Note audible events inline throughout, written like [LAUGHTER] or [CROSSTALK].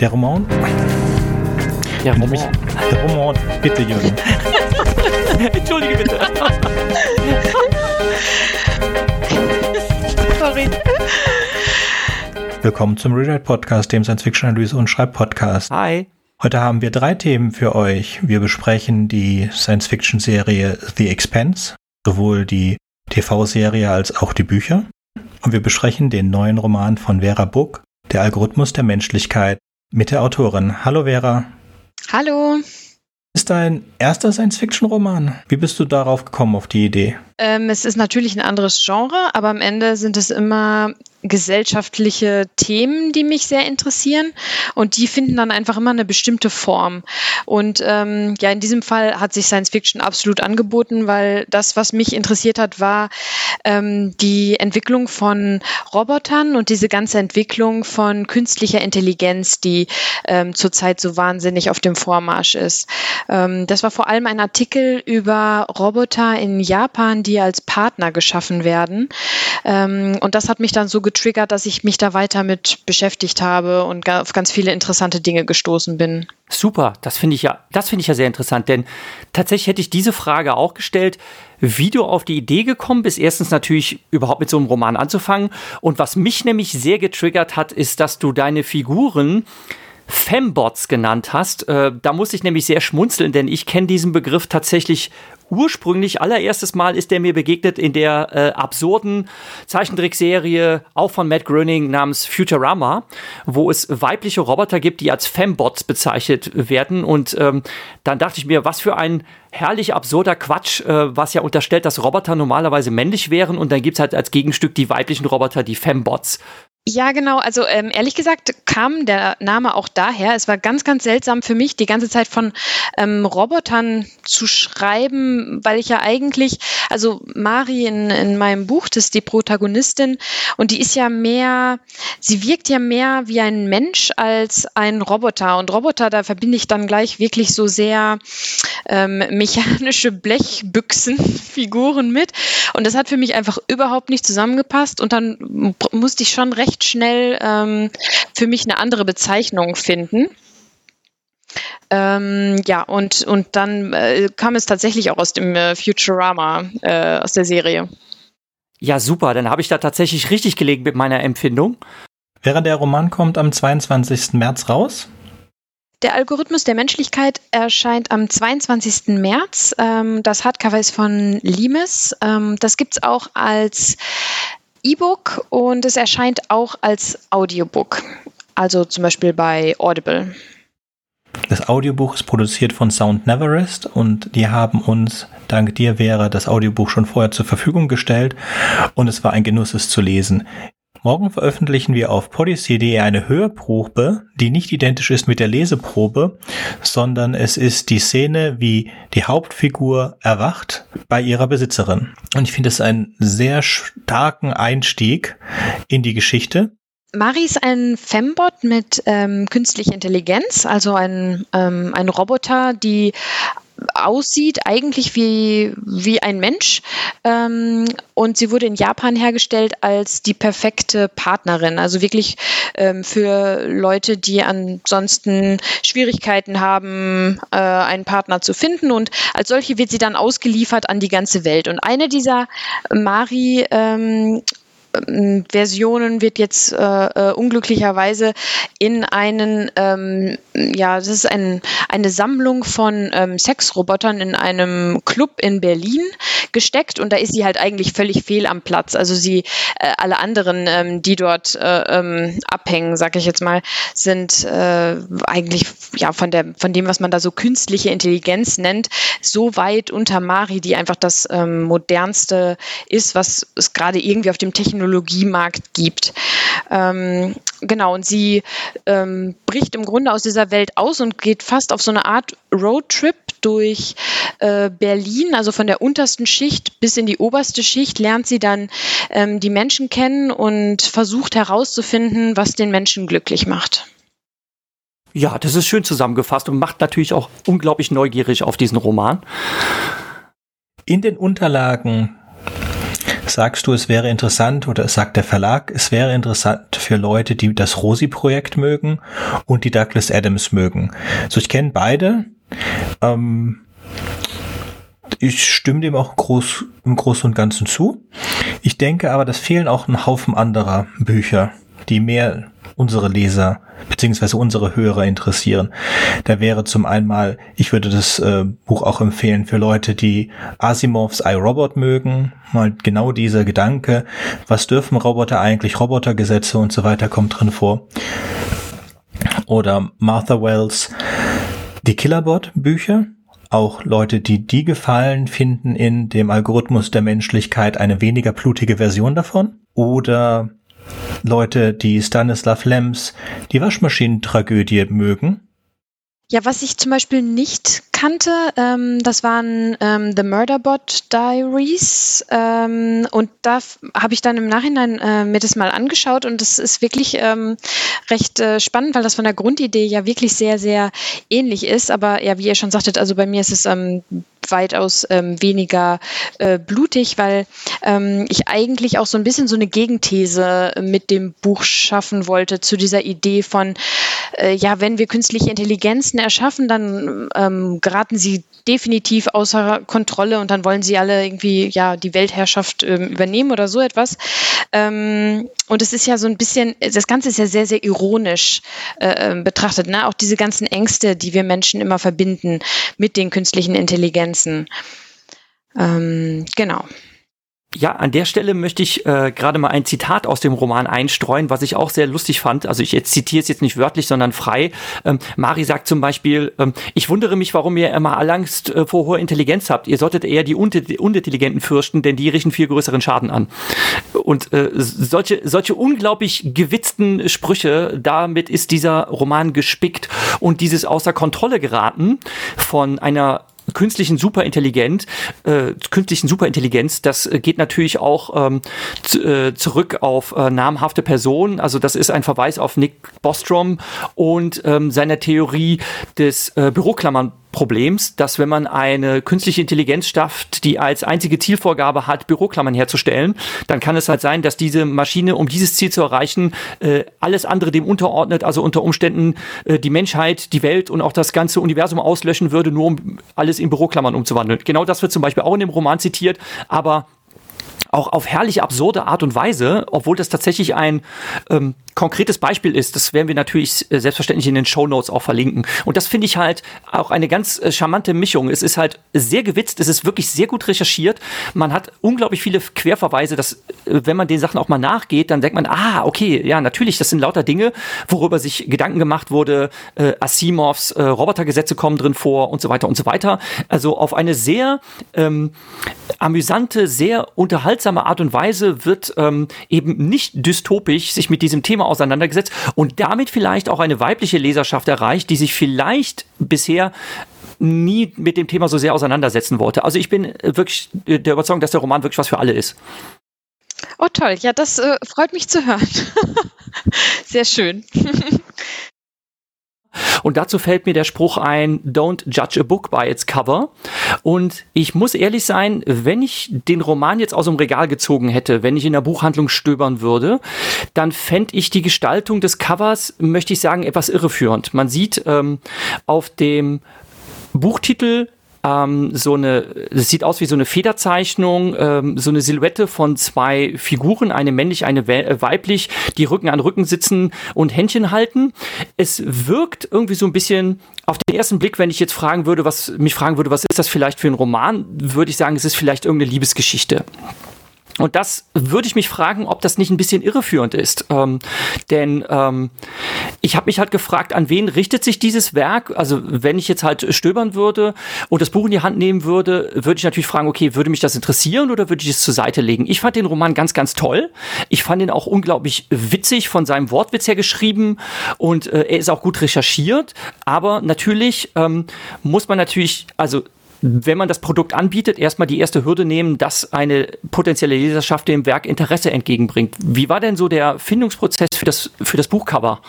Der Roman? Der Roman. Mich, der Roman. Bitte, Jürgen. [LAUGHS] Entschuldige bitte. Sorry. Willkommen zum Rewrite Podcast, dem Science-Fiction-Analyse- und Schreib-Podcast. Hi. Heute haben wir drei Themen für euch. Wir besprechen die Science-Fiction-Serie The Expanse, sowohl die TV-Serie als auch die Bücher. Und wir besprechen den neuen Roman von Vera Buck, Der Algorithmus der Menschlichkeit, mit der Autorin. Hallo Vera. Hallo. Ist dein erster Science-Fiction-Roman? Wie bist du darauf gekommen, auf die Idee? Ähm, es ist natürlich ein anderes Genre, aber am Ende sind es immer gesellschaftliche Themen, die mich sehr interessieren und die finden dann einfach immer eine bestimmte Form. Und ähm, ja, in diesem Fall hat sich Science Fiction absolut angeboten, weil das, was mich interessiert hat, war ähm, die Entwicklung von Robotern und diese ganze Entwicklung von künstlicher Intelligenz, die ähm, zurzeit so wahnsinnig auf dem Vormarsch ist. Ähm, das war vor allem ein Artikel über Roboter in Japan, die als Partner geschaffen werden. Ähm, und das hat mich dann so getriggert, dass ich mich da weiter mit beschäftigt habe und auf ganz viele interessante Dinge gestoßen bin. Super, das finde ich ja, das finde ich ja sehr interessant, denn tatsächlich hätte ich diese Frage auch gestellt, wie du auf die Idee gekommen bist, erstens natürlich überhaupt mit so einem Roman anzufangen und was mich nämlich sehr getriggert hat, ist, dass du deine Figuren Fembots genannt hast. Äh, da muss ich nämlich sehr schmunzeln, denn ich kenne diesen Begriff tatsächlich ursprünglich. Allererstes Mal ist der mir begegnet in der äh, absurden Zeichentrickserie, auch von Matt Groening, namens Futurama, wo es weibliche Roboter gibt, die als Fembots bezeichnet werden. Und ähm, dann dachte ich mir, was für ein herrlich absurder Quatsch, äh, was ja unterstellt, dass Roboter normalerweise männlich wären. Und dann gibt es halt als Gegenstück die weiblichen Roboter, die Fembots. Ja, genau. Also ähm, ehrlich gesagt kam der Name auch daher. Es war ganz, ganz seltsam für mich, die ganze Zeit von ähm, Robotern zu schreiben, weil ich ja eigentlich, also Mari in, in meinem Buch, das ist die Protagonistin und die ist ja mehr, sie wirkt ja mehr wie ein Mensch als ein Roboter. Und Roboter, da verbinde ich dann gleich wirklich so sehr ähm, mechanische Blechbüchsenfiguren mit. Und das hat für mich einfach überhaupt nicht zusammengepasst. Und dann musste ich schon recht schnell ähm, für mich eine andere Bezeichnung finden. Ähm, ja, und, und dann äh, kam es tatsächlich auch aus dem äh, Futurama, äh, aus der Serie. Ja, super. Dann habe ich da tatsächlich richtig gelegen mit meiner Empfindung. Während der Roman kommt am 22. März raus. Der Algorithmus der Menschlichkeit erscheint am 22. März. Ähm, das Hardcover ist von Limes. Ähm, das gibt es auch als E-Book und es erscheint auch als Audiobook. Also zum Beispiel bei Audible. Das Audiobuch ist produziert von Sound Neverest und die haben uns, dank dir wäre das Audiobuch schon vorher zur Verfügung gestellt und es war ein Genuss, es zu lesen. Morgen veröffentlichen wir auf Podyssey.de eine Hörprobe, die nicht identisch ist mit der Leseprobe, sondern es ist die Szene, wie die Hauptfigur erwacht bei ihrer Besitzerin. Und ich finde es einen sehr starken Einstieg in die Geschichte. Mari ist ein Fembot mit ähm, künstlicher Intelligenz, also ein, ähm, ein Roboter, die aussieht eigentlich wie, wie ein Mensch. Ähm, und sie wurde in Japan hergestellt als die perfekte Partnerin. Also wirklich ähm, für Leute, die ansonsten Schwierigkeiten haben, äh, einen Partner zu finden. Und als solche wird sie dann ausgeliefert an die ganze Welt. Und eine dieser Mari ähm, ähm, Versionen wird jetzt äh, äh, unglücklicherweise in einen, ähm, ja, das ist ein, eine Sammlung von ähm, Sexrobotern in einem Club in Berlin gesteckt und da ist sie halt eigentlich völlig fehl am Platz. Also sie, äh, alle anderen, ähm, die dort äh, ähm, abhängen, sag ich jetzt mal, sind äh, eigentlich ja von der, von dem, was man da so künstliche Intelligenz nennt, so weit unter Mari, die einfach das ähm, modernste ist, was es gerade irgendwie auf dem Technologie Technologiemarkt gibt. Ähm, genau, und sie ähm, bricht im Grunde aus dieser Welt aus und geht fast auf so eine Art Roadtrip durch äh, Berlin, also von der untersten Schicht bis in die oberste Schicht, lernt sie dann ähm, die Menschen kennen und versucht herauszufinden, was den Menschen glücklich macht. Ja, das ist schön zusammengefasst und macht natürlich auch unglaublich neugierig auf diesen Roman. In den Unterlagen Sagst du, es wäre interessant oder sagt der Verlag, es wäre interessant für Leute, die das Rosi-Projekt mögen und die Douglas Adams mögen. So, ich kenne beide. Ähm, ich stimme dem auch groß, im Großen und Ganzen zu. Ich denke aber, das fehlen auch ein Haufen anderer Bücher, die mehr unsere Leser beziehungsweise unsere Hörer interessieren. Da wäre zum einen mal, ich würde das äh, Buch auch empfehlen für Leute, die Asimovs iRobot mögen. Mal genau dieser Gedanke, was dürfen Roboter eigentlich, Robotergesetze und so weiter kommt drin vor. Oder Martha Wells die Killerbot Bücher, auch Leute, die die gefallen, finden in dem Algorithmus der Menschlichkeit eine weniger blutige Version davon. Oder Leute, die Stanislav Lems die Waschmaschinentragödie mögen. Ja, was ich zum Beispiel nicht kannte, ähm, das waren ähm, The Murderbot Diaries. Ähm, und da habe ich dann im Nachhinein äh, mir das mal angeschaut und das ist wirklich ähm, recht äh, spannend, weil das von der Grundidee ja wirklich sehr, sehr ähnlich ist. Aber ja, wie ihr schon sagtet, also bei mir ist es ähm, weitaus ähm, weniger äh, blutig, weil ich eigentlich auch so ein bisschen so eine Gegenthese mit dem Buch schaffen wollte zu dieser Idee von, äh, ja, wenn wir künstliche Intelligenzen erschaffen, dann ähm, geraten sie definitiv außer Kontrolle und dann wollen sie alle irgendwie ja die Weltherrschaft ähm, übernehmen oder so etwas. Ähm, und es ist ja so ein bisschen, das Ganze ist ja sehr, sehr ironisch äh, ähm, betrachtet, ne? Auch diese ganzen Ängste, die wir Menschen immer verbinden mit den künstlichen Intelligenzen. Ähm, genau. Ja, an der Stelle möchte ich äh, gerade mal ein Zitat aus dem Roman einstreuen, was ich auch sehr lustig fand. Also ich jetzt zitiere es jetzt nicht wörtlich, sondern frei. Ähm, Mari sagt zum Beispiel, ähm, ich wundere mich, warum ihr immer Angst äh, vor hoher Intelligenz habt. Ihr solltet eher die Unintelligenten fürchten, denn die richten viel größeren Schaden an. Und äh, solche, solche unglaublich gewitzten Sprüche, damit ist dieser Roman gespickt und dieses außer Kontrolle geraten von einer künstlichen Superintelligent, äh, künstlichen Superintelligenz, das geht natürlich auch ähm, äh, zurück auf äh, namhafte Personen. Also das ist ein Verweis auf Nick Bostrom und ähm, seiner Theorie des äh, Büroklammern Problems, dass wenn man eine künstliche Intelligenz schafft, die als einzige Zielvorgabe hat, Büroklammern herzustellen, dann kann es halt sein, dass diese Maschine, um dieses Ziel zu erreichen, äh, alles andere dem unterordnet, also unter Umständen äh, die Menschheit, die Welt und auch das ganze Universum auslöschen würde, nur um alles in Büroklammern umzuwandeln. Genau das wird zum Beispiel auch in dem Roman zitiert, aber auch auf herrlich absurde Art und Weise, obwohl das tatsächlich ein ähm, konkretes Beispiel ist, das werden wir natürlich äh, selbstverständlich in den Show Notes auch verlinken. Und das finde ich halt auch eine ganz äh, charmante Mischung. Es ist halt sehr gewitzt, es ist wirklich sehr gut recherchiert. Man hat unglaublich viele Querverweise, dass äh, wenn man den Sachen auch mal nachgeht, dann denkt man, ah, okay, ja, natürlich, das sind lauter Dinge, worüber sich Gedanken gemacht wurde. Äh, Asimovs äh, Robotergesetze kommen drin vor und so weiter und so weiter. Also auf eine sehr ähm, amüsante, sehr unterhaltsame Art und Weise wird ähm, eben nicht dystopisch sich mit diesem Thema auseinandergesetzt und damit vielleicht auch eine weibliche Leserschaft erreicht, die sich vielleicht bisher nie mit dem Thema so sehr auseinandersetzen wollte. Also ich bin wirklich der Überzeugung, dass der Roman wirklich was für alle ist. Oh toll, ja, das äh, freut mich zu hören. [LAUGHS] sehr schön. [LAUGHS] Und dazu fällt mir der Spruch ein, don't judge a book by its cover. Und ich muss ehrlich sein, wenn ich den Roman jetzt aus dem Regal gezogen hätte, wenn ich in der Buchhandlung stöbern würde, dann fände ich die Gestaltung des Covers, möchte ich sagen, etwas irreführend. Man sieht ähm, auf dem Buchtitel ähm, so eine, es sieht aus wie so eine Federzeichnung, ähm, so eine Silhouette von zwei Figuren, eine männlich, eine äh, weiblich, die Rücken an Rücken sitzen und Händchen halten. Es wirkt irgendwie so ein bisschen auf den ersten Blick, wenn ich jetzt fragen würde, was mich fragen würde, was ist das vielleicht für ein Roman, würde ich sagen, es ist vielleicht irgendeine Liebesgeschichte. Und das würde ich mich fragen, ob das nicht ein bisschen irreführend ist. Ähm, denn ähm, ich habe mich halt gefragt, an wen richtet sich dieses Werk? Also wenn ich jetzt halt stöbern würde und das Buch in die Hand nehmen würde, würde ich natürlich fragen, okay, würde mich das interessieren oder würde ich es zur Seite legen? Ich fand den Roman ganz, ganz toll. Ich fand ihn auch unglaublich witzig von seinem Wortwitz her geschrieben und äh, er ist auch gut recherchiert. Aber natürlich ähm, muss man natürlich, also wenn man das Produkt anbietet, erstmal die erste Hürde nehmen, dass eine potenzielle Leserschaft dem Werk Interesse entgegenbringt. Wie war denn so der Findungsprozess für das, für das Buchcover?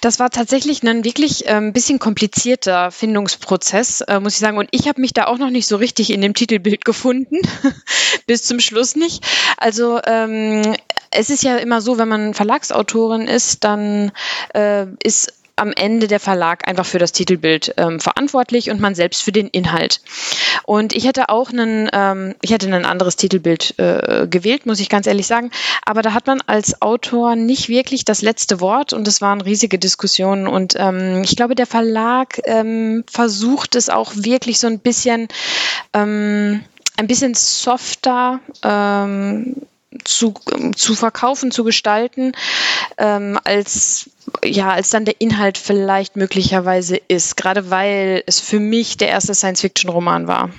Das war tatsächlich ein wirklich ein ähm, bisschen komplizierter Findungsprozess, äh, muss ich sagen. Und ich habe mich da auch noch nicht so richtig in dem Titelbild gefunden, [LAUGHS] bis zum Schluss nicht. Also ähm, es ist ja immer so, wenn man Verlagsautorin ist, dann äh, ist am Ende der Verlag einfach für das Titelbild ähm, verantwortlich und man selbst für den Inhalt. Und ich hätte auch einen, ähm, ich hätte ein anderes Titelbild äh, gewählt, muss ich ganz ehrlich sagen. Aber da hat man als Autor nicht wirklich das letzte Wort und es waren riesige Diskussionen. Und ähm, ich glaube, der Verlag ähm, versucht es auch wirklich so ein bisschen, ähm, ein bisschen softer ähm, zu, zu verkaufen, zu gestalten, ähm, als ja, als dann der Inhalt vielleicht möglicherweise ist, gerade weil es für mich der erste Science-Fiction-Roman war.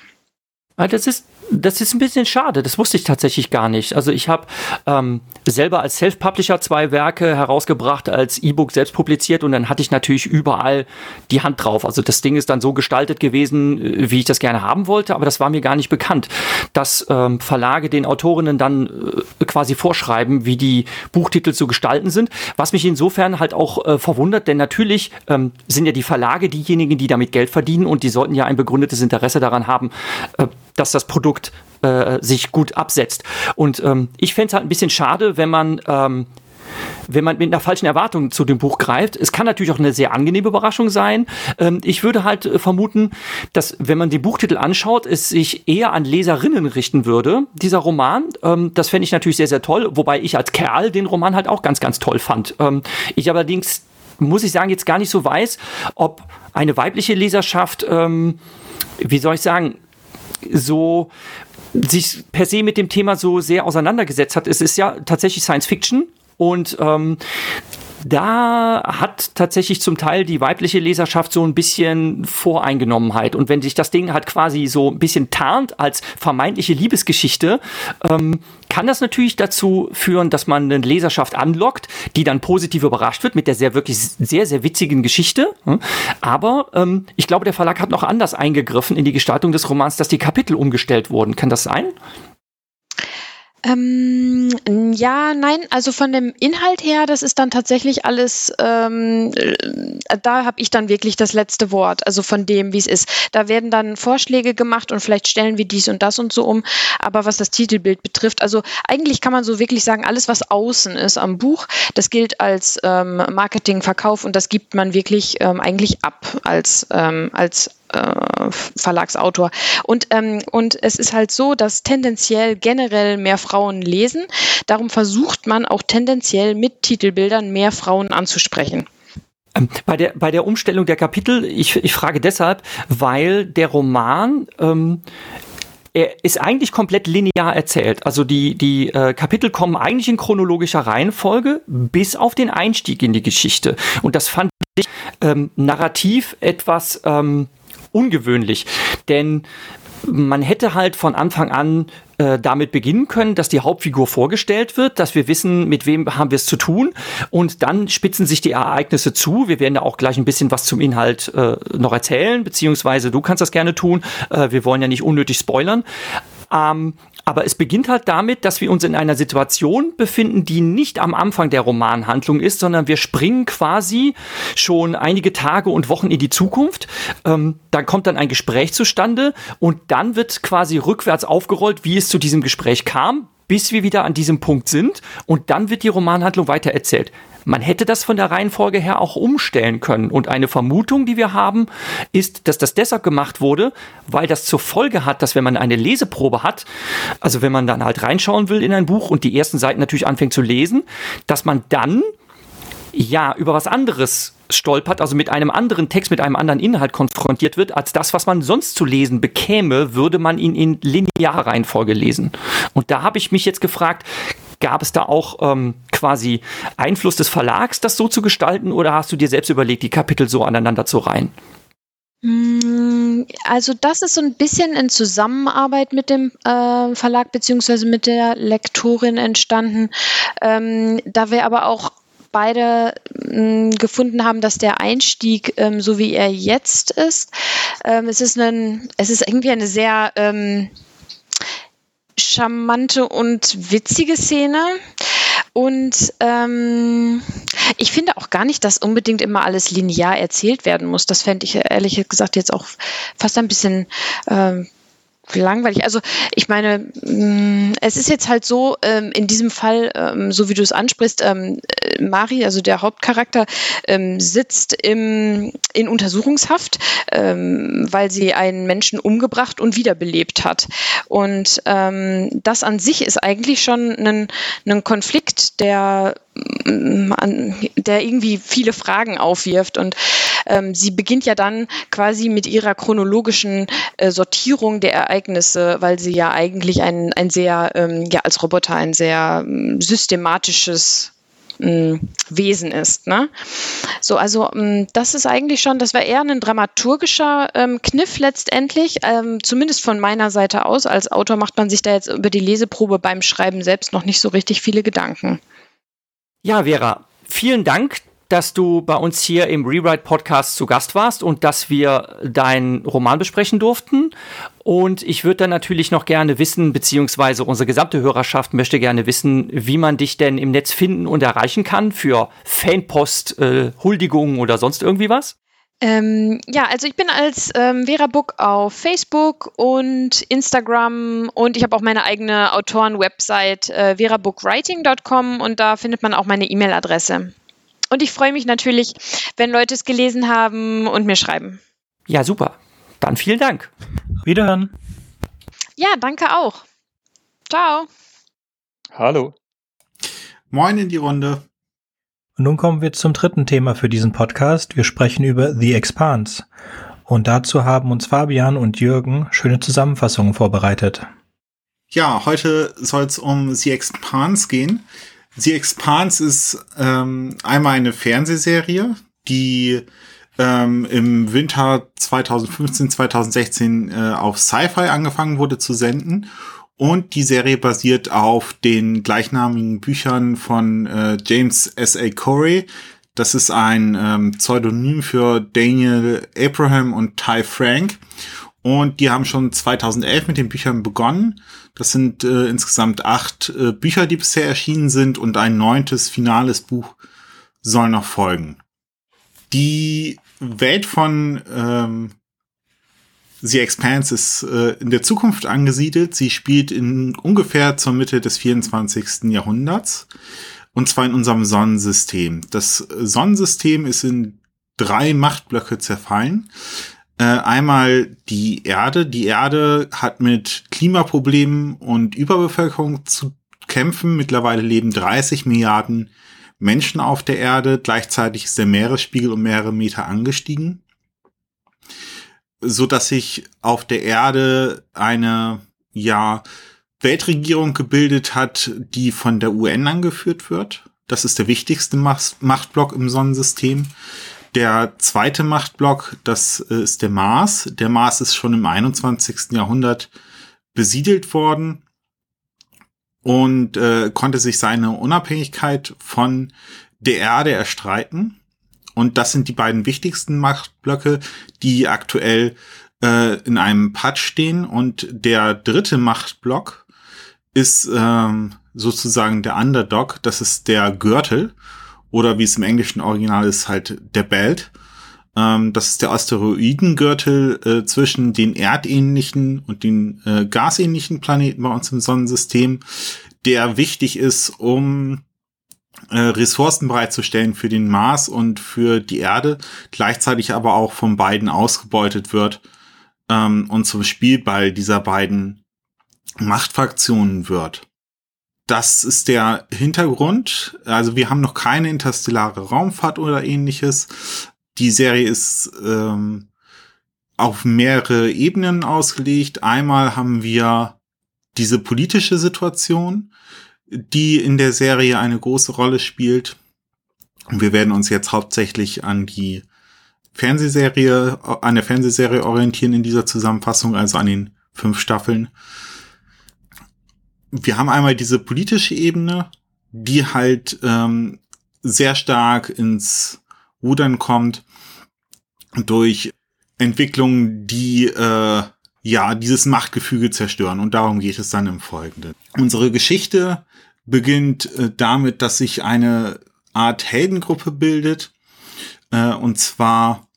Ah, das ist das ist ein bisschen schade, das wusste ich tatsächlich gar nicht. Also ich habe ähm, selber als Self-Publisher zwei Werke herausgebracht, als E-Book selbst publiziert und dann hatte ich natürlich überall die Hand drauf. Also das Ding ist dann so gestaltet gewesen, äh, wie ich das gerne haben wollte, aber das war mir gar nicht bekannt, dass ähm, Verlage den Autorinnen dann äh, quasi vorschreiben, wie die Buchtitel zu gestalten sind. Was mich insofern halt auch äh, verwundert, denn natürlich ähm, sind ja die Verlage diejenigen, die damit Geld verdienen und die sollten ja ein begründetes Interesse daran haben, äh, dass das Produkt äh, sich gut absetzt. Und ähm, ich fände es halt ein bisschen schade, wenn man ähm, wenn man mit einer falschen Erwartung zu dem Buch greift. Es kann natürlich auch eine sehr angenehme Überraschung sein. Ähm, ich würde halt äh, vermuten, dass wenn man den Buchtitel anschaut, es sich eher an Leserinnen richten würde, dieser Roman. Ähm, das fände ich natürlich sehr, sehr toll, wobei ich als Kerl den Roman halt auch ganz, ganz toll fand. Ähm, ich allerdings, muss ich sagen, jetzt gar nicht so weiß, ob eine weibliche Leserschaft, wie soll ich sagen, so sich per se mit dem Thema so sehr auseinandergesetzt hat. Es ist ja tatsächlich Science Fiction und ähm, da hat tatsächlich zum Teil die weibliche Leserschaft so ein bisschen Voreingenommenheit. Und wenn sich das Ding halt quasi so ein bisschen tarnt als vermeintliche Liebesgeschichte, ähm, kann das natürlich dazu führen, dass man eine Leserschaft anlockt, die dann positiv überrascht wird mit der sehr wirklich sehr, sehr witzigen Geschichte. Hm? Aber ähm, ich glaube, der Verlag hat noch anders eingegriffen in die Gestaltung des Romans, dass die Kapitel umgestellt wurden. Kann das sein? Ähm, ja, nein, also von dem Inhalt her, das ist dann tatsächlich alles, ähm, äh, da habe ich dann wirklich das letzte Wort, also von dem, wie es ist. Da werden dann Vorschläge gemacht und vielleicht stellen wir dies und das und so um, aber was das Titelbild betrifft, also eigentlich kann man so wirklich sagen, alles, was außen ist am Buch, das gilt als ähm, Marketing, Verkauf und das gibt man wirklich ähm, eigentlich ab als, ähm, als äh, Verlagsautor. Und, ähm, und es ist halt so, dass tendenziell generell mehr Frauen lesen. Darum versucht man auch tendenziell mit Titelbildern mehr Frauen anzusprechen. Ähm, bei der, bei der Umstellung der Kapitel, ich, ich frage deshalb, weil der Roman ähm, er ist eigentlich komplett linear erzählt. Also die, die äh, Kapitel kommen eigentlich in chronologischer Reihenfolge bis auf den Einstieg in die Geschichte. Und das fand ich ähm, narrativ etwas ähm, ungewöhnlich. Denn man hätte halt von Anfang an äh, damit beginnen können, dass die Hauptfigur vorgestellt wird, dass wir wissen, mit wem haben wir es zu tun und dann spitzen sich die Ereignisse zu. Wir werden ja auch gleich ein bisschen was zum Inhalt äh, noch erzählen, beziehungsweise du kannst das gerne tun. Äh, wir wollen ja nicht unnötig spoilern. Ähm, aber es beginnt halt damit, dass wir uns in einer Situation befinden, die nicht am Anfang der Romanhandlung ist, sondern wir springen quasi schon einige Tage und Wochen in die Zukunft. Ähm, dann kommt dann ein Gespräch zustande und dann wird quasi rückwärts aufgerollt, wie es zu diesem Gespräch kam, bis wir wieder an diesem Punkt sind und dann wird die Romanhandlung weiter erzählt. Man hätte das von der Reihenfolge her auch umstellen können. Und eine Vermutung, die wir haben, ist, dass das deshalb gemacht wurde, weil das zur Folge hat, dass wenn man eine Leseprobe hat, also wenn man dann halt reinschauen will in ein Buch und die ersten Seiten natürlich anfängt zu lesen, dass man dann ja über was anderes stolpert, also mit einem anderen Text, mit einem anderen Inhalt konfrontiert wird, als das, was man sonst zu lesen bekäme, würde man ihn in linearer Reihenfolge lesen. Und da habe ich mich jetzt gefragt, Gab es da auch ähm, quasi Einfluss des Verlags, das so zu gestalten, oder hast du dir selbst überlegt, die Kapitel so aneinander zu reihen? Mm, also das ist so ein bisschen in Zusammenarbeit mit dem äh, Verlag beziehungsweise mit der Lektorin entstanden. Ähm, da wir aber auch beide mh, mm, gefunden haben, dass der Einstieg, ähm, so wie er jetzt ist, ähm, es ist ein, es ist irgendwie eine sehr ähm, charmante und witzige Szene. Und ähm, ich finde auch gar nicht, dass unbedingt immer alles linear erzählt werden muss. Das fände ich ehrlich gesagt jetzt auch fast ein bisschen ähm, langweilig. Also ich meine, mm, es ist jetzt halt so, ähm, in diesem Fall, ähm, so wie du es ansprichst, ähm, äh, Mari, also der Hauptcharakter, sitzt im, in Untersuchungshaft, weil sie einen Menschen umgebracht und wiederbelebt hat. Und das an sich ist eigentlich schon ein, ein Konflikt, der der irgendwie viele Fragen aufwirft. Und ähm, sie beginnt ja dann quasi mit ihrer chronologischen äh, Sortierung der Ereignisse, weil sie ja eigentlich ein, ein sehr, ähm, ja, als Roboter ein sehr ähm, systematisches ähm, Wesen ist. Ne? So, also ähm, das ist eigentlich schon, das war eher ein dramaturgischer ähm, Kniff letztendlich, ähm, zumindest von meiner Seite aus. Als Autor macht man sich da jetzt über die Leseprobe beim Schreiben selbst noch nicht so richtig viele Gedanken. Ja, Vera, vielen Dank, dass du bei uns hier im Rewrite Podcast zu Gast warst und dass wir deinen Roman besprechen durften. Und ich würde dann natürlich noch gerne wissen, beziehungsweise unsere gesamte Hörerschaft möchte gerne wissen, wie man dich denn im Netz finden und erreichen kann für Fanpost, äh, Huldigungen oder sonst irgendwie was. Ähm, ja, also ich bin als ähm, Vera Book auf Facebook und Instagram und ich habe auch meine eigene Autoren-Website äh, verabookwriting.com und da findet man auch meine E-Mail-Adresse. Und ich freue mich natürlich, wenn Leute es gelesen haben und mir schreiben. Ja, super. Dann vielen Dank. Wiederhören. Ja, danke auch. Ciao. Hallo. Moin in die Runde. Und nun kommen wir zum dritten Thema für diesen Podcast. Wir sprechen über The Expanse. Und dazu haben uns Fabian und Jürgen schöne Zusammenfassungen vorbereitet. Ja, heute soll es um The Expanse gehen. The Expanse ist ähm, einmal eine Fernsehserie, die ähm, im Winter 2015, 2016 äh, auf Sci-Fi angefangen wurde zu senden und die Serie basiert auf den gleichnamigen Büchern von äh, James S. A. Corey. Das ist ein ähm, Pseudonym für Daniel Abraham und Ty Frank. Und die haben schon 2011 mit den Büchern begonnen. Das sind äh, insgesamt acht äh, Bücher, die bisher erschienen sind und ein neuntes finales Buch soll noch folgen. Die Welt von ähm, The Expanse ist äh, in der Zukunft angesiedelt. Sie spielt in ungefähr zur Mitte des 24. Jahrhunderts. Und zwar in unserem Sonnensystem. Das Sonnensystem ist in drei Machtblöcke zerfallen. Äh, einmal die Erde. Die Erde hat mit Klimaproblemen und Überbevölkerung zu kämpfen. Mittlerweile leben 30 Milliarden Menschen auf der Erde. Gleichzeitig ist der Meeresspiegel um mehrere Meter angestiegen so dass sich auf der Erde eine, ja, Weltregierung gebildet hat, die von der UN angeführt wird. Das ist der wichtigste Machtblock im Sonnensystem. Der zweite Machtblock, das ist der Mars. Der Mars ist schon im 21. Jahrhundert besiedelt worden und äh, konnte sich seine Unabhängigkeit von der Erde erstreiten. Und das sind die beiden wichtigsten Machtblöcke, die aktuell äh, in einem Pad stehen. Und der dritte Machtblock ist ähm, sozusagen der Underdog. Das ist der Gürtel. Oder wie es im englischen Original ist, halt der Belt. Ähm, das ist der Asteroidengürtel äh, zwischen den erdähnlichen und den äh, gasähnlichen Planeten bei uns im Sonnensystem, der wichtig ist, um äh, Ressourcen bereitzustellen für den Mars und für die Erde, gleichzeitig aber auch von beiden ausgebeutet wird ähm, und zum Spielball dieser beiden Machtfraktionen wird. Das ist der Hintergrund. Also wir haben noch keine interstellare Raumfahrt oder ähnliches. Die Serie ist ähm, auf mehrere Ebenen ausgelegt. Einmal haben wir diese politische Situation, die in der Serie eine große Rolle spielt. Wir werden uns jetzt hauptsächlich an die Fernsehserie, an der Fernsehserie orientieren in dieser Zusammenfassung, also an den fünf Staffeln. Wir haben einmal diese politische Ebene, die halt ähm, sehr stark ins Rudern kommt durch Entwicklungen, die äh, ja dieses Machtgefüge zerstören. Und darum geht es dann im Folgenden. Unsere Geschichte beginnt äh, damit, dass sich eine Art Heldengruppe bildet. Äh, und zwar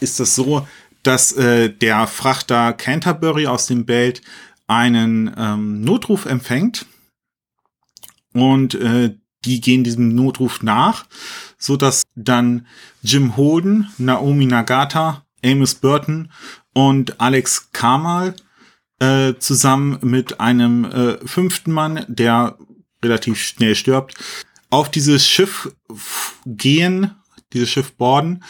ist das so, dass äh, der Frachter Canterbury aus dem Belt einen ähm, Notruf empfängt. Und äh, die gehen diesem Notruf nach, so dass dann Jim Holden, Naomi Nagata, Amos Burton und Alex Kamal äh, zusammen mit einem äh, fünften Mann, der relativ schnell stirbt, auf dieses Schiff gehen, dieses Schiff borden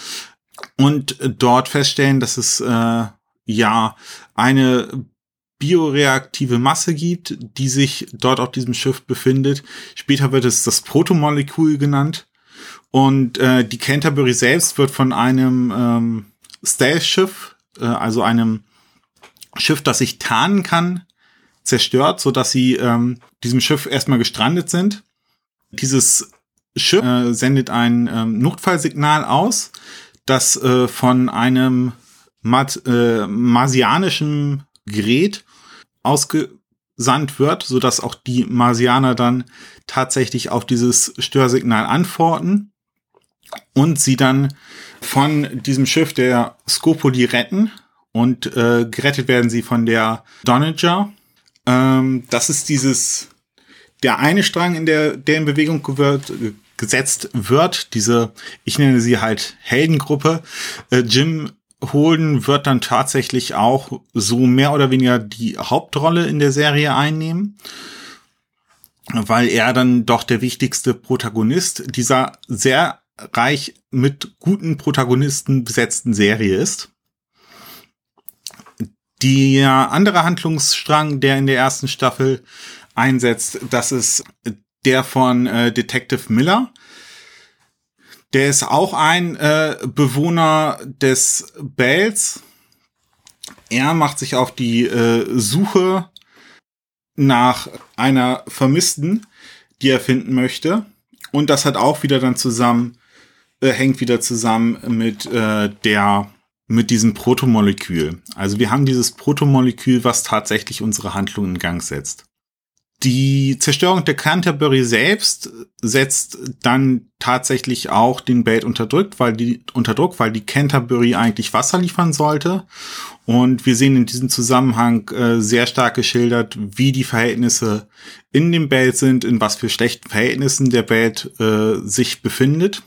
und dort feststellen, dass es äh, ja eine bioreaktive Masse gibt, die sich dort auf diesem Schiff befindet. Später wird es das Protomolekül genannt. Und äh, die Canterbury selbst wird von einem ähm, Stealth-Schiff, äh, also einem Schiff, das sich tarnen kann, zerstört, so dass sie ähm, diesem Schiff erstmal gestrandet sind. Dieses Schiff äh, sendet ein ähm, Notfallsignal aus, das äh, von einem Mat äh, marsianischen Gerät ausgesandt wird, so dass auch die Marsianer dann tatsächlich auf dieses Störsignal antworten und sie dann von diesem Schiff der Scopoli retten und äh, gerettet werden sie von der Donager. Ähm, das ist dieses der eine Strang, in der der in Bewegung wird, gesetzt wird. Diese, ich nenne sie halt Heldengruppe. Äh, Jim Holden wird dann tatsächlich auch so mehr oder weniger die Hauptrolle in der Serie einnehmen, weil er dann doch der wichtigste Protagonist dieser sehr reich mit guten Protagonisten besetzten Serie ist. Der andere Handlungsstrang, der in der ersten Staffel einsetzt, das ist der von äh, Detective Miller. Der ist auch ein äh, Bewohner des Bells. Er macht sich auf die äh, Suche nach einer Vermissten, die er finden möchte. Und das hat auch wieder dann zusammen, äh, hängt wieder zusammen mit äh, der, mit diesem Protomolekül. Also wir haben dieses Protomolekül, was tatsächlich unsere Handlung in Gang setzt. Die Zerstörung der Canterbury selbst setzt dann tatsächlich auch den Bait unter Druck, weil die, unter Druck, weil die Canterbury eigentlich Wasser liefern sollte. Und wir sehen in diesem Zusammenhang äh, sehr stark geschildert, wie die Verhältnisse in dem Belt sind, in was für schlechten Verhältnissen der Belt äh, sich befindet.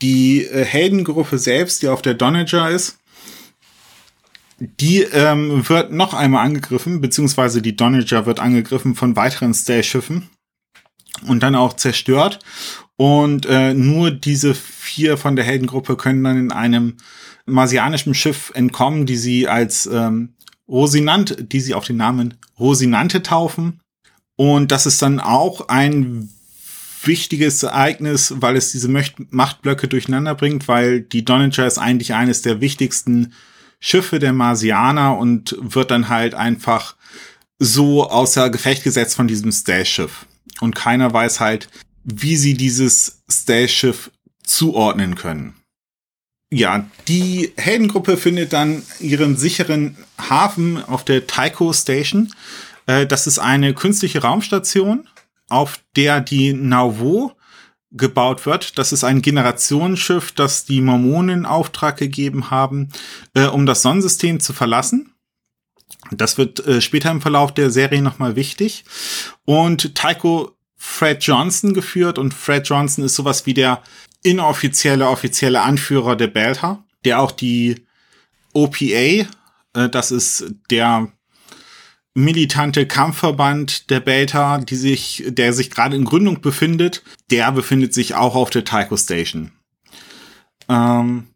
Die äh, Heldengruppe selbst, die auf der Donager ist, die ähm, wird noch einmal angegriffen, beziehungsweise die Donager wird angegriffen von weiteren Stay-Schiffen und dann auch zerstört. Und äh, nur diese vier von der Heldengruppe können dann in einem marsianischen Schiff entkommen, die sie als ähm, Rosinant, die sie auf den Namen Rosinante taufen. Und das ist dann auch ein wichtiges Ereignis, weil es diese Machtblöcke durcheinander bringt, weil die Donager ist eigentlich eines der wichtigsten Schiffe der Marsianer und wird dann halt einfach so außer Gefecht gesetzt von diesem Stealth-Schiff. Und keiner weiß halt, wie sie dieses Stealth-Schiff zuordnen können. Ja, die Heldengruppe findet dann ihren sicheren Hafen auf der Taiko Station. Äh, das ist eine künstliche Raumstation, auf der die Nauvoo gebaut wird. Das ist ein Generationsschiff, das die Mormonen in Auftrag gegeben haben, äh, um das Sonnensystem zu verlassen. Das wird äh, später im Verlauf der Serie nochmal wichtig. Und Tycho Fred Johnson geführt und Fred Johnson ist sowas wie der inoffizielle, offizielle Anführer der Belter, der auch die OPA, äh, das ist der militante Kampfverband der Beta, die sich, der sich gerade in Gründung befindet, der befindet sich auch auf der Tycho Station. Ähm,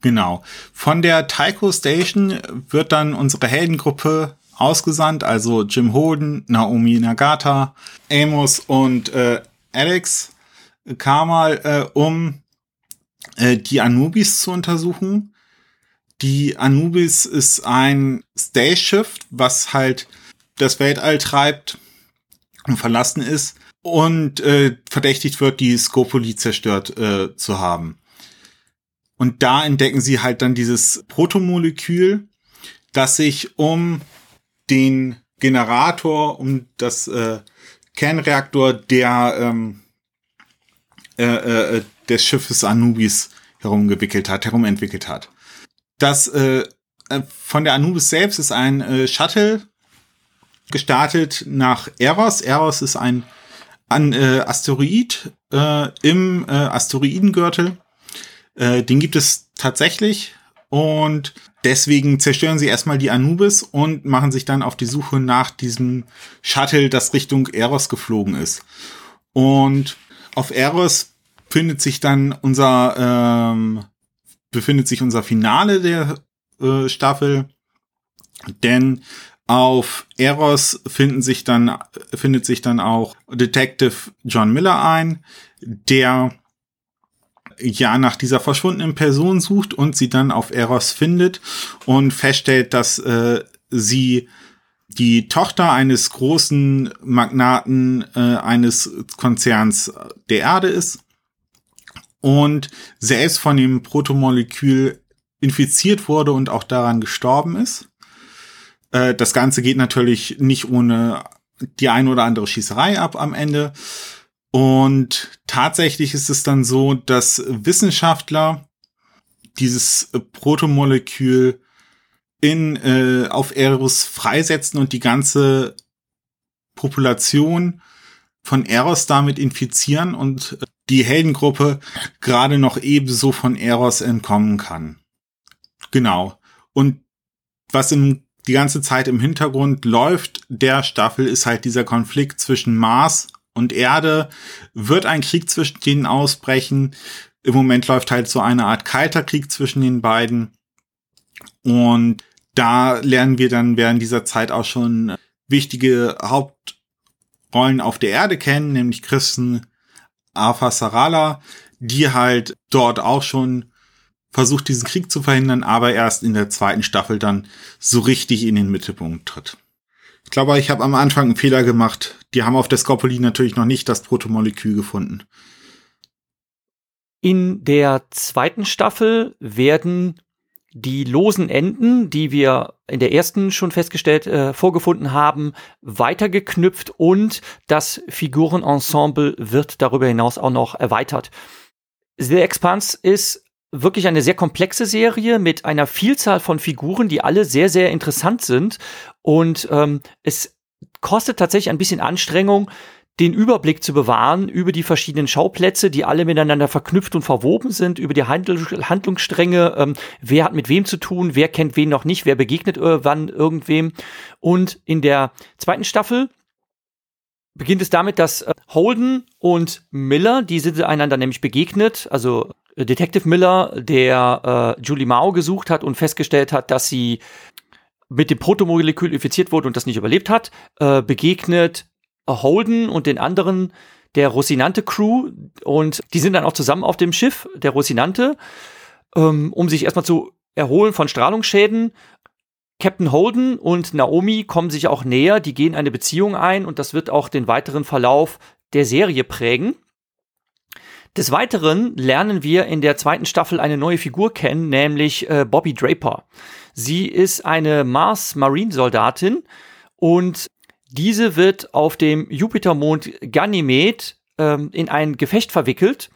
genau. Von der Tycho Station wird dann unsere Heldengruppe ausgesandt, also Jim Holden, Naomi Nagata, Amos und äh, Alex Kamal, äh, um äh, die Anubis zu untersuchen die Anubis ist ein Stay-Shift, was halt das Weltall treibt und verlassen ist und äh, verdächtigt wird, die Scopoli zerstört äh, zu haben. Und da entdecken sie halt dann dieses Protomolekül, das sich um den Generator um das äh, Kernreaktor der ähm, äh, äh, des Schiffes Anubis herumgewickelt hat, herumentwickelt hat. Das äh, äh, von der Anubis selbst ist ein äh, Shuttle gestartet nach Eros. Eros ist ein, ein äh, Asteroid äh, im äh, Asteroidengürtel. Äh, den gibt es tatsächlich und deswegen zerstören sie erstmal die Anubis und machen sich dann auf die Suche nach diesem Shuttle, das Richtung Eros geflogen ist. Und auf Eros findet sich dann unser ähm, befindet sich unser Finale der äh, Staffel, denn auf Eros finden sich dann findet sich dann auch Detective John Miller ein, der ja nach dieser verschwundenen Person sucht und sie dann auf Eros findet und feststellt, dass äh, sie die Tochter eines großen Magnaten äh, eines Konzerns der Erde ist und selbst von dem Protomolekül infiziert wurde und auch daran gestorben ist. Äh, das Ganze geht natürlich nicht ohne die ein oder andere Schießerei ab am Ende. Und tatsächlich ist es dann so, dass Wissenschaftler dieses Protomolekül in äh, auf Eros freisetzen und die ganze Population von Eros damit infizieren und die Heldengruppe gerade noch ebenso von Eros entkommen kann. Genau. Und was im, die ganze Zeit im Hintergrund läuft der Staffel ist halt dieser Konflikt zwischen Mars und Erde. Wird ein Krieg zwischen denen ausbrechen? Im Moment läuft halt so eine Art kalter Krieg zwischen den beiden. Und da lernen wir dann während dieser Zeit auch schon wichtige Hauptrollen auf der Erde kennen, nämlich Christen Sarala, die halt dort auch schon versucht, diesen Krieg zu verhindern, aber erst in der zweiten Staffel dann so richtig in den Mittelpunkt tritt. Ich glaube, ich habe am Anfang einen Fehler gemacht. Die haben auf der Scopoli natürlich noch nicht das Protomolekül gefunden. In der zweiten Staffel werden die losen Enden, die wir in der ersten schon festgestellt äh, vorgefunden haben, weitergeknüpft und das Figurenensemble wird darüber hinaus auch noch erweitert. The Expanse ist wirklich eine sehr komplexe Serie mit einer Vielzahl von Figuren, die alle sehr, sehr interessant sind. Und ähm, es kostet tatsächlich ein bisschen Anstrengung, den Überblick zu bewahren über die verschiedenen Schauplätze, die alle miteinander verknüpft und verwoben sind, über die Handl Handlungsstränge, ähm, wer hat mit wem zu tun, wer kennt wen noch nicht, wer begegnet wann irgendwem. Und in der zweiten Staffel beginnt es damit, dass äh, Holden und Miller, die sind einander nämlich begegnet, also äh, Detective Miller, der äh, Julie Mao gesucht hat und festgestellt hat, dass sie mit dem Protomolekül infiziert wurde und das nicht überlebt hat, äh, begegnet Holden und den anderen der Rosinante Crew und die sind dann auch zusammen auf dem Schiff der Rosinante, ähm, um sich erstmal zu erholen von Strahlungsschäden. Captain Holden und Naomi kommen sich auch näher, die gehen eine Beziehung ein und das wird auch den weiteren Verlauf der Serie prägen. Des Weiteren lernen wir in der zweiten Staffel eine neue Figur kennen, nämlich äh, Bobby Draper. Sie ist eine Mars Marine Soldatin und diese wird auf dem Jupitermond Ganymed ähm, in ein Gefecht verwickelt.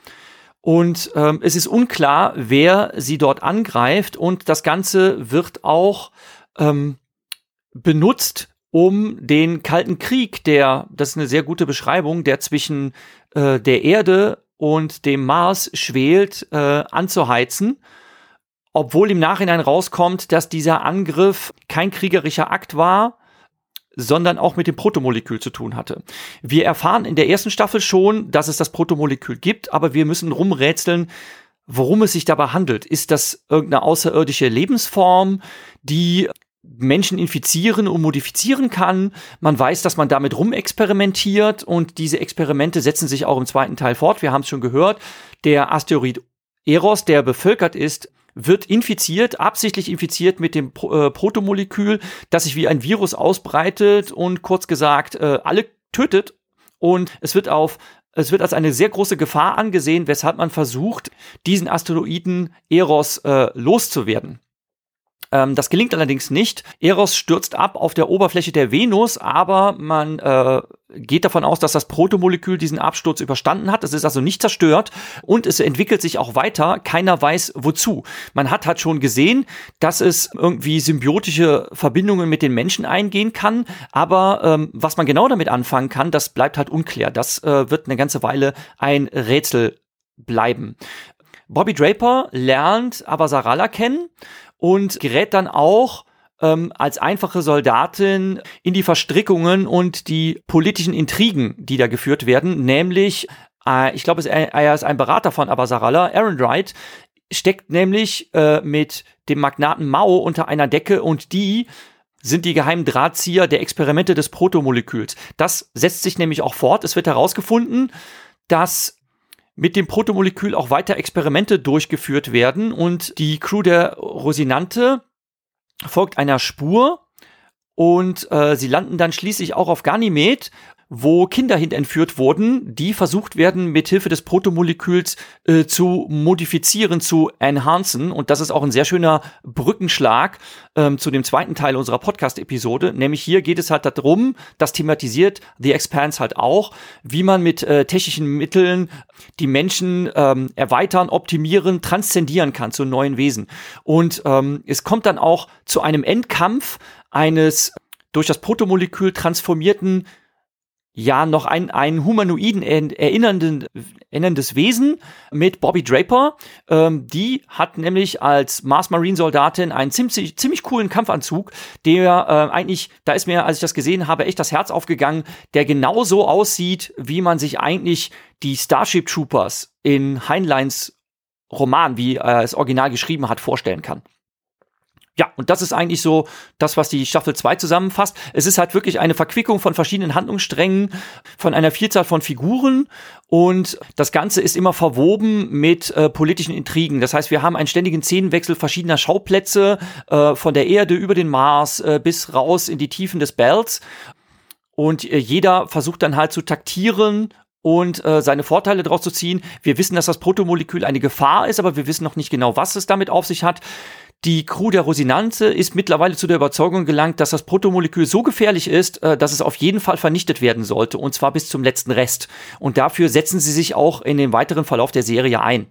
Und ähm, es ist unklar, wer sie dort angreift. Und das Ganze wird auch ähm, benutzt, um den Kalten Krieg, der, das ist eine sehr gute Beschreibung, der zwischen äh, der Erde und dem Mars schwelt, äh, anzuheizen. Obwohl im Nachhinein rauskommt, dass dieser Angriff kein kriegerischer Akt war, sondern auch mit dem Protomolekül zu tun hatte. Wir erfahren in der ersten Staffel schon, dass es das Protomolekül gibt, aber wir müssen rumrätseln, worum es sich dabei handelt. Ist das irgendeine außerirdische Lebensform, die Menschen infizieren und modifizieren kann. Man weiß, dass man damit rumexperimentiert und diese Experimente setzen sich auch im zweiten Teil fort. Wir haben es schon gehört. Der Asteroid Eros, der bevölkert ist wird infiziert, absichtlich infiziert mit dem äh, Protomolekül, das sich wie ein Virus ausbreitet und kurz gesagt äh, alle tötet. Und es wird auf es wird als eine sehr große Gefahr angesehen, weshalb man versucht, diesen Asteroiden Eros äh, loszuwerden. Ähm, das gelingt allerdings nicht. Eros stürzt ab auf der Oberfläche der Venus, aber man äh, geht davon aus, dass das Protomolekül diesen Absturz überstanden hat. Es ist also nicht zerstört und es entwickelt sich auch weiter. Keiner weiß wozu. Man hat halt schon gesehen, dass es irgendwie symbiotische Verbindungen mit den Menschen eingehen kann, aber ähm, was man genau damit anfangen kann, das bleibt halt unklar. Das äh, wird eine ganze Weile ein Rätsel bleiben. Bobby Draper lernt aber Sarala kennen und gerät dann auch ähm, als einfache Soldatin in die Verstrickungen und die politischen Intrigen, die da geführt werden, nämlich äh, ich glaube, er ist ein Berater von Abasarala, Aaron Wright, steckt nämlich äh, mit dem Magnaten Mao unter einer Decke und die sind die geheimen Drahtzieher der Experimente des Protomoleküls. Das setzt sich nämlich auch fort. Es wird herausgefunden, dass mit dem Protomolekül auch weiter Experimente durchgeführt werden und die Crew der Rosinante folgt einer Spur und äh, sie landen dann schließlich auch auf Ganymed, wo Kinder hin entführt wurden, die versucht werden, mithilfe des Protomoleküls äh, zu modifizieren, zu enhancen. Und das ist auch ein sehr schöner Brückenschlag ähm, zu dem zweiten Teil unserer Podcast-Episode. Nämlich hier geht es halt darum, das thematisiert The Expanse halt auch, wie man mit äh, technischen Mitteln die Menschen ähm, erweitern, optimieren, transzendieren kann zu neuen Wesen. Und ähm, es kommt dann auch zu einem Endkampf eines durch das Protomolekül transformierten ja noch ein, ein humanoiden erinnernden, erinnerndes Wesen mit Bobby Draper. Ähm, die hat nämlich als Mars Marine Soldatin einen ziemlich, ziemlich coolen Kampfanzug, der äh, eigentlich, da ist mir, als ich das gesehen habe, echt das Herz aufgegangen, der genauso aussieht, wie man sich eigentlich die Starship Troopers in Heinleins Roman, wie er es original geschrieben hat, vorstellen kann. Ja, und das ist eigentlich so das, was die Staffel 2 zusammenfasst. Es ist halt wirklich eine Verquickung von verschiedenen Handlungssträngen, von einer Vielzahl von Figuren und das Ganze ist immer verwoben mit äh, politischen Intrigen. Das heißt, wir haben einen ständigen Szenenwechsel verschiedener Schauplätze, äh, von der Erde über den Mars äh, bis raus in die Tiefen des Bells. Und äh, jeder versucht dann halt zu taktieren und äh, seine Vorteile daraus zu ziehen. Wir wissen, dass das Protomolekül eine Gefahr ist, aber wir wissen noch nicht genau, was es damit auf sich hat. Die Crew der Rosinante ist mittlerweile zu der Überzeugung gelangt, dass das Protomolekül so gefährlich ist, äh, dass es auf jeden Fall vernichtet werden sollte, und zwar bis zum letzten Rest. Und dafür setzen sie sich auch in den weiteren Verlauf der Serie ein.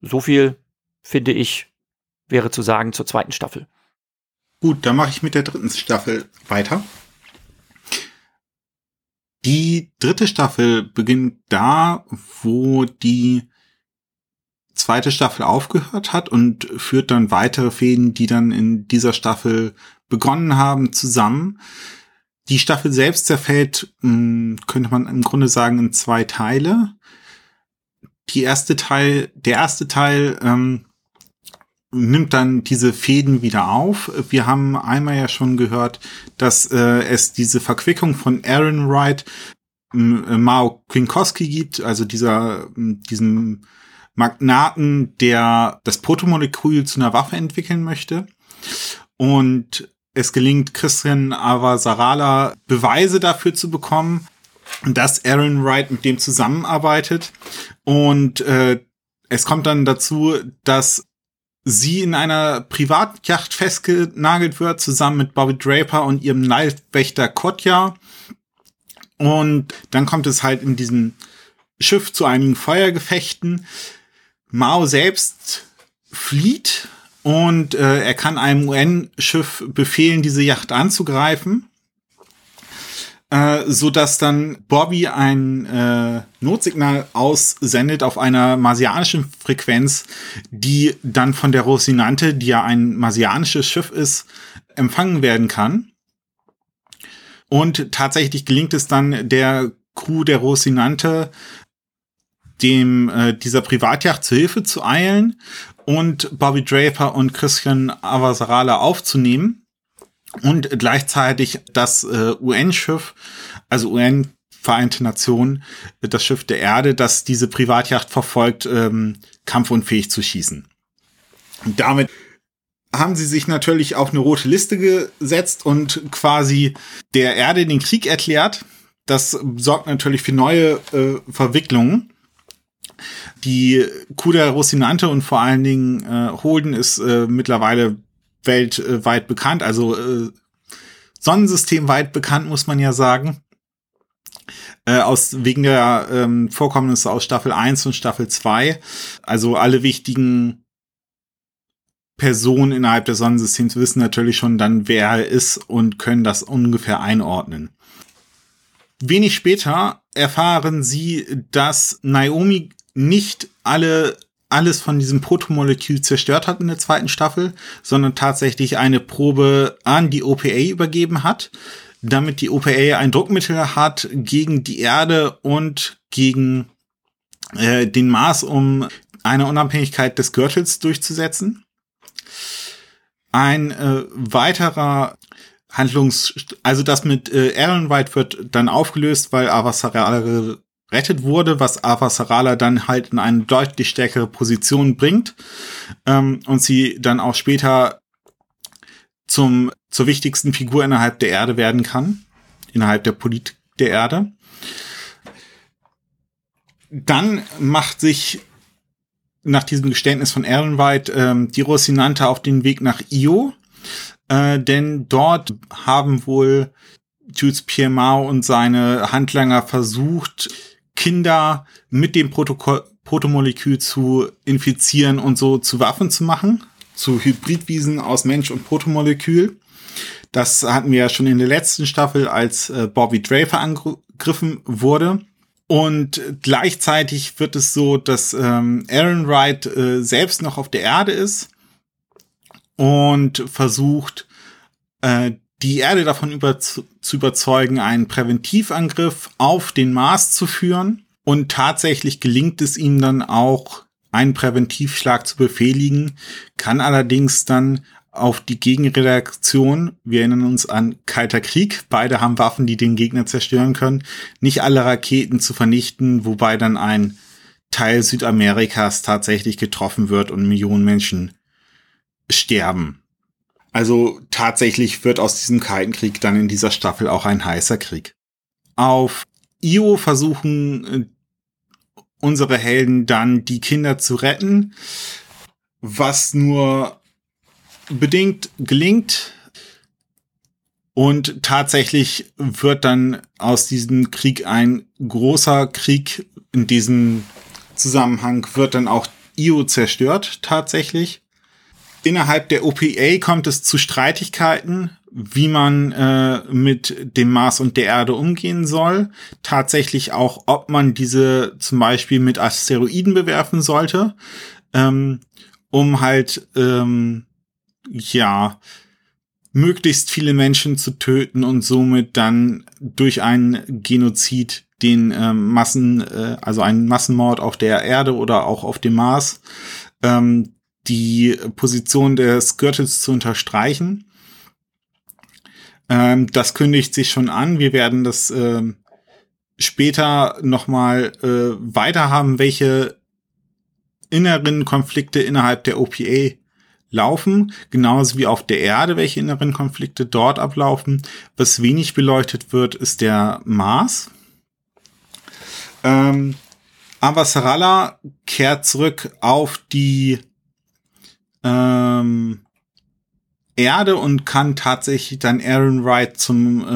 So viel, finde ich, wäre zu sagen zur zweiten Staffel. Gut, dann mache ich mit der dritten Staffel weiter. Die dritte Staffel beginnt da, wo die zweite Staffel aufgehört hat und führt dann weitere Fäden, die dann in dieser Staffel begonnen haben, zusammen. Die Staffel selbst zerfällt, hm, könnte man im Grunde sagen, in zwei Teile. Die erste Teil, der erste Teil ähm, nimmt dann diese Fäden wieder auf. Wir haben einmal ja schon gehört, dass äh, es diese Verquickung von Aaron Wright, äh, Mao Kwinkowski gibt, also dieser, diesem Magnaten, der das Protomolekül zu einer Waffe entwickeln möchte. Und es gelingt Christian Avasarala Beweise dafür zu bekommen, dass Aaron Wright mit dem zusammenarbeitet. Und äh, es kommt dann dazu, dass sie in einer Privatjacht festgenagelt wird, zusammen mit Bobby Draper und ihrem Leibwächter Kotja. Und dann kommt es halt in diesem Schiff zu einigen Feuergefechten. Mao selbst flieht und äh, er kann einem UN-Schiff befehlen, diese Yacht anzugreifen, äh, so dass dann Bobby ein äh, Notsignal aussendet auf einer marsianischen Frequenz, die dann von der Rosinante, die ja ein marsianisches Schiff ist, empfangen werden kann. Und tatsächlich gelingt es dann der Crew der Rosinante, dem äh, dieser Privatjacht zu Hilfe zu eilen und Bobby Draper und Christian Avasarala aufzunehmen und gleichzeitig das äh, UN-Schiff, also UN Vereinte Nationen, das Schiff der Erde, das diese Privatjacht verfolgt, ähm, kampfunfähig zu schießen. Und damit haben sie sich natürlich auf eine rote Liste gesetzt und quasi der Erde den Krieg erklärt. Das sorgt natürlich für neue äh, Verwicklungen. Die Kuh der Rosinante und vor allen Dingen äh, Holden ist äh, mittlerweile weltweit bekannt, also äh, Sonnensystemweit bekannt, muss man ja sagen. Äh, aus, wegen der ähm, Vorkommnisse aus Staffel 1 und Staffel 2. Also alle wichtigen Personen innerhalb des Sonnensystems wissen natürlich schon dann, wer er ist und können das ungefähr einordnen. Wenig später erfahren sie, dass Naomi nicht alle alles von diesem Protomolekül zerstört hat in der zweiten Staffel, sondern tatsächlich eine Probe an die OPA übergeben hat, damit die OPA ein Druckmittel hat gegen die Erde und gegen äh, den Mars, um eine Unabhängigkeit des Gürtels durchzusetzen. Ein äh, weiterer Handlungs, also das mit äh, Aaron White wird dann aufgelöst, weil Avasarala rettet wurde, was Avasarala dann halt in eine deutlich stärkere Position bringt ähm, und sie dann auch später zum zur wichtigsten Figur innerhalb der Erde werden kann, innerhalb der Politik der Erde. Dann macht sich nach diesem Geständnis von Aaron White ähm, die Rosinante auf den Weg nach Io, äh, denn dort haben wohl Jules Pierre Mao und seine Handlanger versucht, Kinder mit dem Protokoll Protomolekül zu infizieren und so zu Waffen zu machen, zu Hybridwiesen aus Mensch und Protomolekül. Das hatten wir ja schon in der letzten Staffel, als äh, Bobby Draper angegriffen wurde. Und gleichzeitig wird es so, dass ähm, Aaron Wright äh, selbst noch auf der Erde ist und versucht, äh, die Erde davon über zu, zu überzeugen, einen Präventivangriff auf den Mars zu führen. Und tatsächlich gelingt es ihm dann auch, einen Präventivschlag zu befehligen, kann allerdings dann auf die Gegenredaktion, wir erinnern uns an Kalter Krieg, beide haben Waffen, die den Gegner zerstören können, nicht alle Raketen zu vernichten, wobei dann ein Teil Südamerikas tatsächlich getroffen wird und Millionen Menschen sterben. Also tatsächlich wird aus diesem Kalten Krieg dann in dieser Staffel auch ein heißer Krieg. Auf Io versuchen äh, unsere Helden dann die Kinder zu retten, was nur bedingt gelingt. Und tatsächlich wird dann aus diesem Krieg ein großer Krieg. In diesem Zusammenhang wird dann auch Io zerstört, tatsächlich. Innerhalb der OPA kommt es zu Streitigkeiten, wie man äh, mit dem Mars und der Erde umgehen soll. Tatsächlich auch, ob man diese zum Beispiel mit Asteroiden bewerfen sollte, ähm, um halt ähm, ja, möglichst viele Menschen zu töten und somit dann durch einen Genozid den ähm, Massen, äh, also einen Massenmord auf der Erde oder auch auf dem Mars, ähm, die Position des Gürtels zu unterstreichen. Ähm, das kündigt sich schon an. Wir werden das ähm, später nochmal äh, weiter haben, welche inneren Konflikte innerhalb der OPA laufen, genauso wie auf der Erde, welche inneren Konflikte dort ablaufen. Was wenig beleuchtet wird, ist der Mars. Ähm, aber Sarala kehrt zurück auf die ähm, Erde und kann tatsächlich dann Aaron Wright zum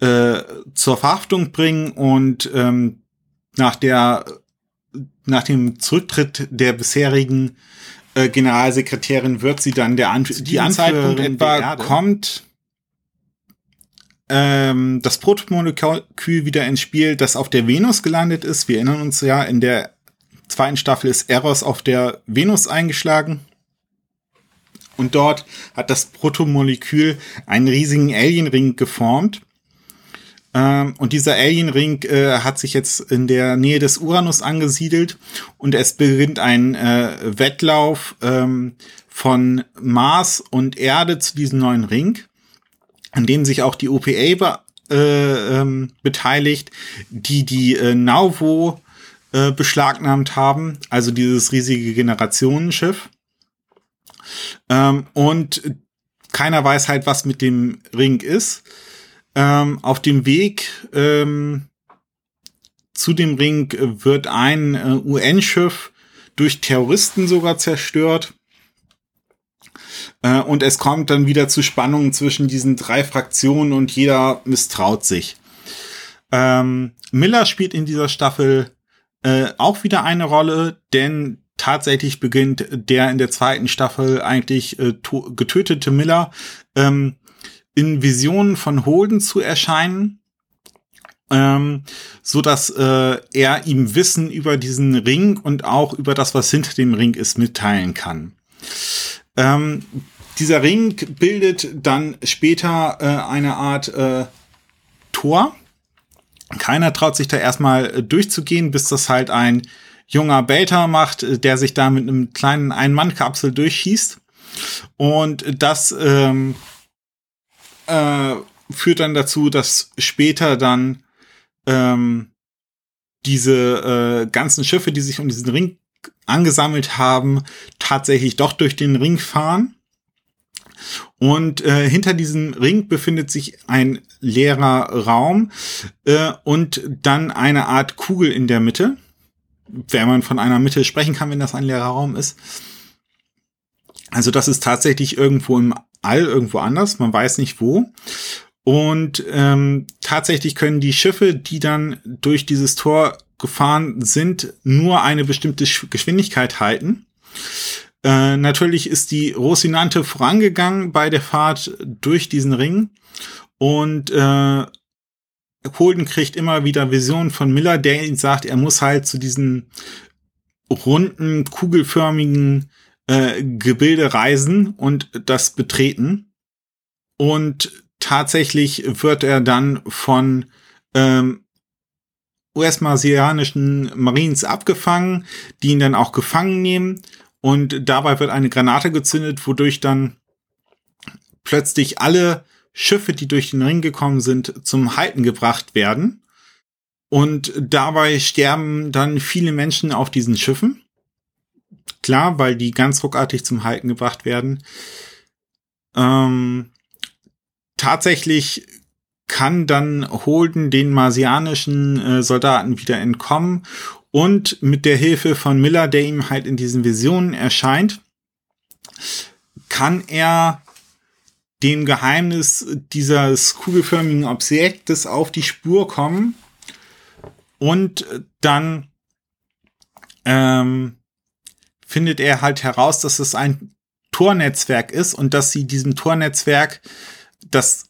äh, äh, zur Verhaftung bringen und ähm, nach der nach dem Zurücktritt der bisherigen äh, Generalsekretärin wird sie dann der Anf die Zeitpunkt etwa kommt ähm, das Protomolekül wieder ins Spiel, das auf der Venus gelandet ist. Wir erinnern uns ja, in der zweiten Staffel ist Eros auf der Venus eingeschlagen. Und dort hat das Protomolekül einen riesigen Alienring geformt. Ähm, und dieser Alienring äh, hat sich jetzt in der Nähe des Uranus angesiedelt und es beginnt ein äh, Wettlauf ähm, von Mars und Erde zu diesem neuen Ring, an dem sich auch die OPA äh, ähm, beteiligt, die die äh, Nauvo äh, beschlagnahmt haben, also dieses riesige Generationenschiff. Ähm, und keiner weiß halt, was mit dem Ring ist. Ähm, auf dem Weg ähm, zu dem Ring wird ein äh, UN-Schiff durch Terroristen sogar zerstört. Äh, und es kommt dann wieder zu Spannungen zwischen diesen drei Fraktionen und jeder misstraut sich. Ähm, Miller spielt in dieser Staffel äh, auch wieder eine Rolle, denn tatsächlich beginnt der in der zweiten Staffel eigentlich äh, getötete Miller ähm, in Visionen von Holden zu erscheinen, ähm, so dass äh, er ihm Wissen über diesen Ring und auch über das, was hinter dem Ring ist, mitteilen kann. Ähm, dieser Ring bildet dann später äh, eine Art äh, Tor. Keiner traut sich da erstmal äh, durchzugehen, bis das halt ein junger Beta macht, äh, der sich da mit einem kleinen Ein-Mann-Kapsel durchschießt. Und das ähm, äh, führt dann dazu, dass später dann ähm, diese äh, ganzen Schiffe, die sich um diesen Ring angesammelt haben, tatsächlich doch durch den Ring fahren. Und äh, hinter diesem Ring befindet sich ein leerer Raum äh, und dann eine Art Kugel in der Mitte. Wenn man von einer Mitte sprechen kann, wenn das ein leerer Raum ist. Also das ist tatsächlich irgendwo im All, irgendwo anders. Man weiß nicht wo. Und ähm, tatsächlich können die Schiffe, die dann durch dieses Tor gefahren sind, nur eine bestimmte Geschwindigkeit halten. Äh, natürlich ist die Rosinante vorangegangen bei der Fahrt durch diesen Ring und äh, Holden kriegt immer wieder Visionen von Miller, der ihm sagt, er muss halt zu diesen runden, kugelförmigen äh, Gebilde reisen und das betreten. Und tatsächlich wird er dann von ähm, US-marsianischen Marines abgefangen, die ihn dann auch gefangen nehmen. Und dabei wird eine Granate gezündet, wodurch dann plötzlich alle Schiffe, die durch den Ring gekommen sind, zum Halten gebracht werden. Und dabei sterben dann viele Menschen auf diesen Schiffen. Klar, weil die ganz ruckartig zum Halten gebracht werden. Ähm, tatsächlich kann dann Holden den marsianischen äh, Soldaten wieder entkommen und mit der Hilfe von Miller, der ihm halt in diesen Visionen erscheint, kann er dem Geheimnis dieses kugelförmigen Objektes auf die Spur kommen und dann ähm, findet er halt heraus, dass es ein Tornetzwerk ist und dass sie diesem Tornetzwerk, das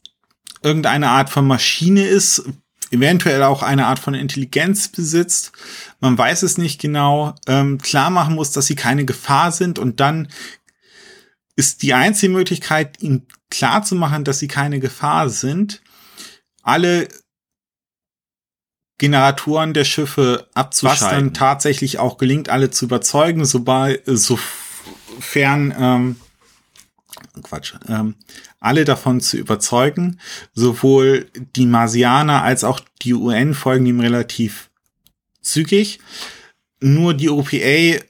irgendeine Art von Maschine ist, eventuell auch eine Art von Intelligenz besitzt. Man weiß es nicht genau. Ähm, klar machen muss, dass sie keine Gefahr sind und dann ist die einzige Möglichkeit, ihnen klar zu machen, dass sie keine Gefahr sind, alle Generatoren der Schiffe abzuschalten. Was dann tatsächlich auch gelingt, alle zu überzeugen, sobald, sofern, ähm, Quatsch, ähm, alle davon zu überzeugen. Sowohl die Marsianer als auch die UN folgen ihm relativ zügig. Nur die OPA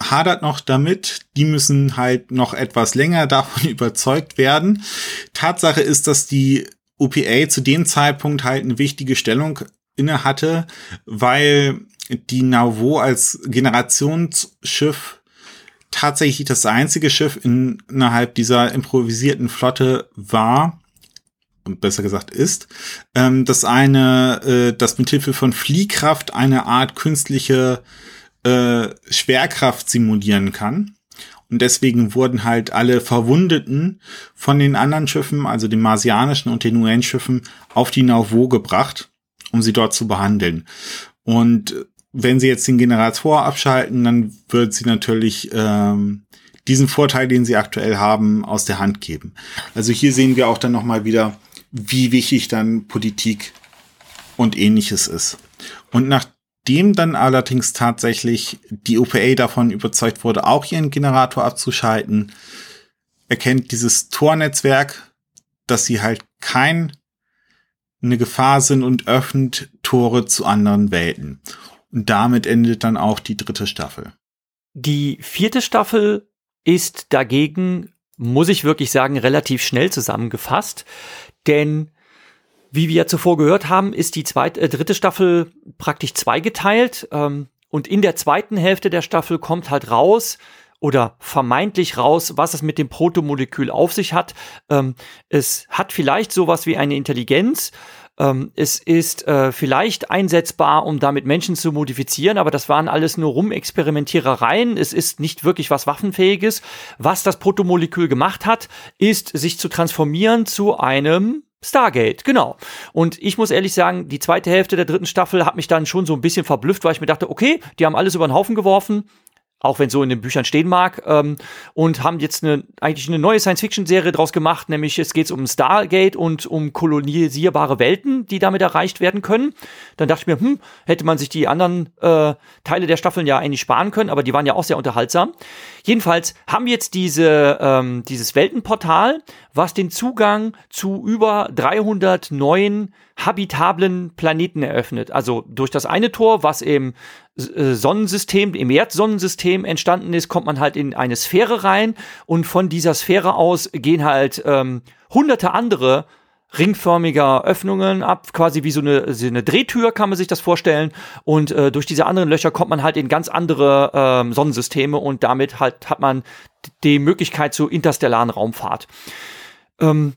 hadert noch damit. Die müssen halt noch etwas länger [LAUGHS] davon überzeugt werden. Tatsache ist, dass die OPA zu dem Zeitpunkt halt eine wichtige Stellung inne hatte, weil die Nauvoo als Generationsschiff tatsächlich das einzige Schiff innerhalb dieser improvisierten Flotte war, besser gesagt ist, ähm, das eine, äh, das mit Hilfe von Fliehkraft eine Art künstliche äh, Schwerkraft simulieren kann. Und deswegen wurden halt alle Verwundeten von den anderen Schiffen, also den marsianischen und den UN-Schiffen, auf die Nauvoo gebracht um sie dort zu behandeln. Und wenn sie jetzt den Generator abschalten, dann wird sie natürlich ähm, diesen Vorteil, den sie aktuell haben, aus der Hand geben. Also hier sehen wir auch dann nochmal wieder, wie wichtig dann Politik und ähnliches ist. Und nachdem dann allerdings tatsächlich die OPA davon überzeugt wurde, auch ihren Generator abzuschalten, erkennt dieses Tornetzwerk, dass sie halt kein eine Gefahr sind und öffnet Tore zu anderen Welten. Und damit endet dann auch die dritte Staffel. Die vierte Staffel ist dagegen, muss ich wirklich sagen, relativ schnell zusammengefasst, denn wie wir zuvor gehört haben, ist die zweite, äh, dritte Staffel praktisch zweigeteilt. Ähm, und in der zweiten Hälfte der Staffel kommt halt raus, oder vermeintlich raus, was es mit dem Protomolekül auf sich hat. Ähm, es hat vielleicht sowas wie eine Intelligenz. Ähm, es ist äh, vielleicht einsetzbar, um damit Menschen zu modifizieren, aber das waren alles nur Rumexperimentierereien. Es ist nicht wirklich was Waffenfähiges. Was das Protomolekül gemacht hat, ist, sich zu transformieren zu einem Stargate, genau. Und ich muss ehrlich sagen, die zweite Hälfte der dritten Staffel hat mich dann schon so ein bisschen verblüfft, weil ich mir dachte, okay, die haben alles über den Haufen geworfen auch wenn so in den Büchern stehen mag, ähm, und haben jetzt eine, eigentlich eine neue Science-Fiction-Serie draus gemacht, nämlich es geht um Stargate und um kolonisierbare Welten, die damit erreicht werden können. Dann dachte ich mir, hm, hätte man sich die anderen äh, Teile der Staffeln ja eigentlich sparen können, aber die waren ja auch sehr unterhaltsam. Jedenfalls haben wir jetzt diese, ähm, dieses Weltenportal, was den Zugang zu über 300 neuen habitablen Planeten eröffnet. Also durch das eine Tor, was im äh, Sonnensystem, im Erdsonnensystem entstanden ist, kommt man halt in eine Sphäre rein und von dieser Sphäre aus gehen halt ähm, hunderte andere ringförmiger Öffnungen ab, quasi wie so eine, so eine Drehtür kann man sich das vorstellen. Und äh, durch diese anderen Löcher kommt man halt in ganz andere ähm, Sonnensysteme und damit halt hat man die Möglichkeit zur interstellaren Raumfahrt. Ähm,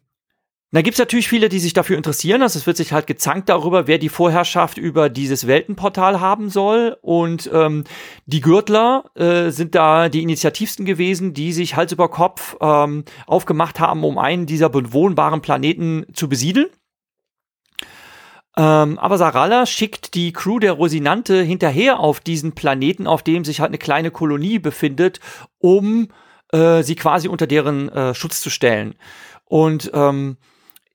da gibt's natürlich viele, die sich dafür interessieren. Also es wird sich halt gezankt darüber, wer die Vorherrschaft über dieses Weltenportal haben soll. Und ähm, die Gürtler äh, sind da die Initiativsten gewesen, die sich Hals über Kopf ähm, aufgemacht haben, um einen dieser bewohnbaren Planeten zu besiedeln. Ähm, aber Sarala schickt die Crew der Rosinante hinterher auf diesen Planeten, auf dem sich halt eine kleine Kolonie befindet, um äh, sie quasi unter deren äh, Schutz zu stellen. Und ähm,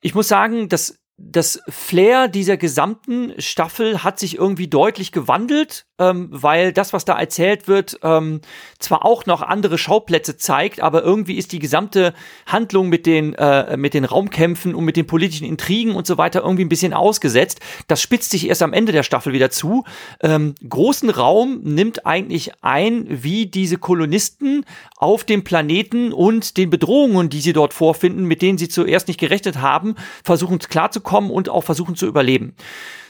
ich muss sagen, dass das Flair dieser gesamten Staffel hat sich irgendwie deutlich gewandelt ähm, weil das, was da erzählt wird, ähm, zwar auch noch andere Schauplätze zeigt, aber irgendwie ist die gesamte Handlung mit den, äh, mit den Raumkämpfen und mit den politischen Intrigen und so weiter irgendwie ein bisschen ausgesetzt. Das spitzt sich erst am Ende der Staffel wieder zu. Ähm, großen Raum nimmt eigentlich ein, wie diese Kolonisten auf dem Planeten und den Bedrohungen, die sie dort vorfinden, mit denen sie zuerst nicht gerechnet haben, versuchen klarzukommen und auch versuchen zu überleben.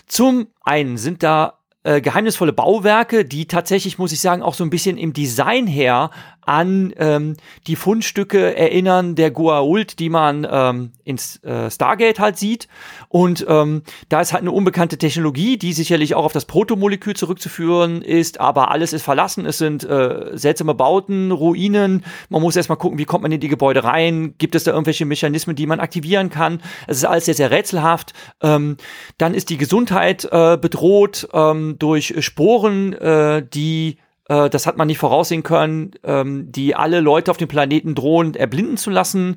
Zum einen sind da äh, geheimnisvolle Bauwerke, die tatsächlich, muss ich sagen, auch so ein bisschen im Design her an ähm, die Fundstücke erinnern der Goa'uld, die man ähm, ins äh, Stargate halt sieht. Und ähm, da ist halt eine unbekannte Technologie, die sicherlich auch auf das Protomolekül zurückzuführen ist, aber alles ist verlassen. Es sind äh, seltsame Bauten, Ruinen. Man muss erstmal gucken, wie kommt man in die Gebäude rein? Gibt es da irgendwelche Mechanismen, die man aktivieren kann? Es ist alles sehr, sehr rätselhaft. Ähm, dann ist die Gesundheit äh, bedroht ähm, durch Sporen, äh, die äh, das hat man nicht voraussehen können, ähm, die alle Leute auf dem Planeten drohen, erblinden zu lassen.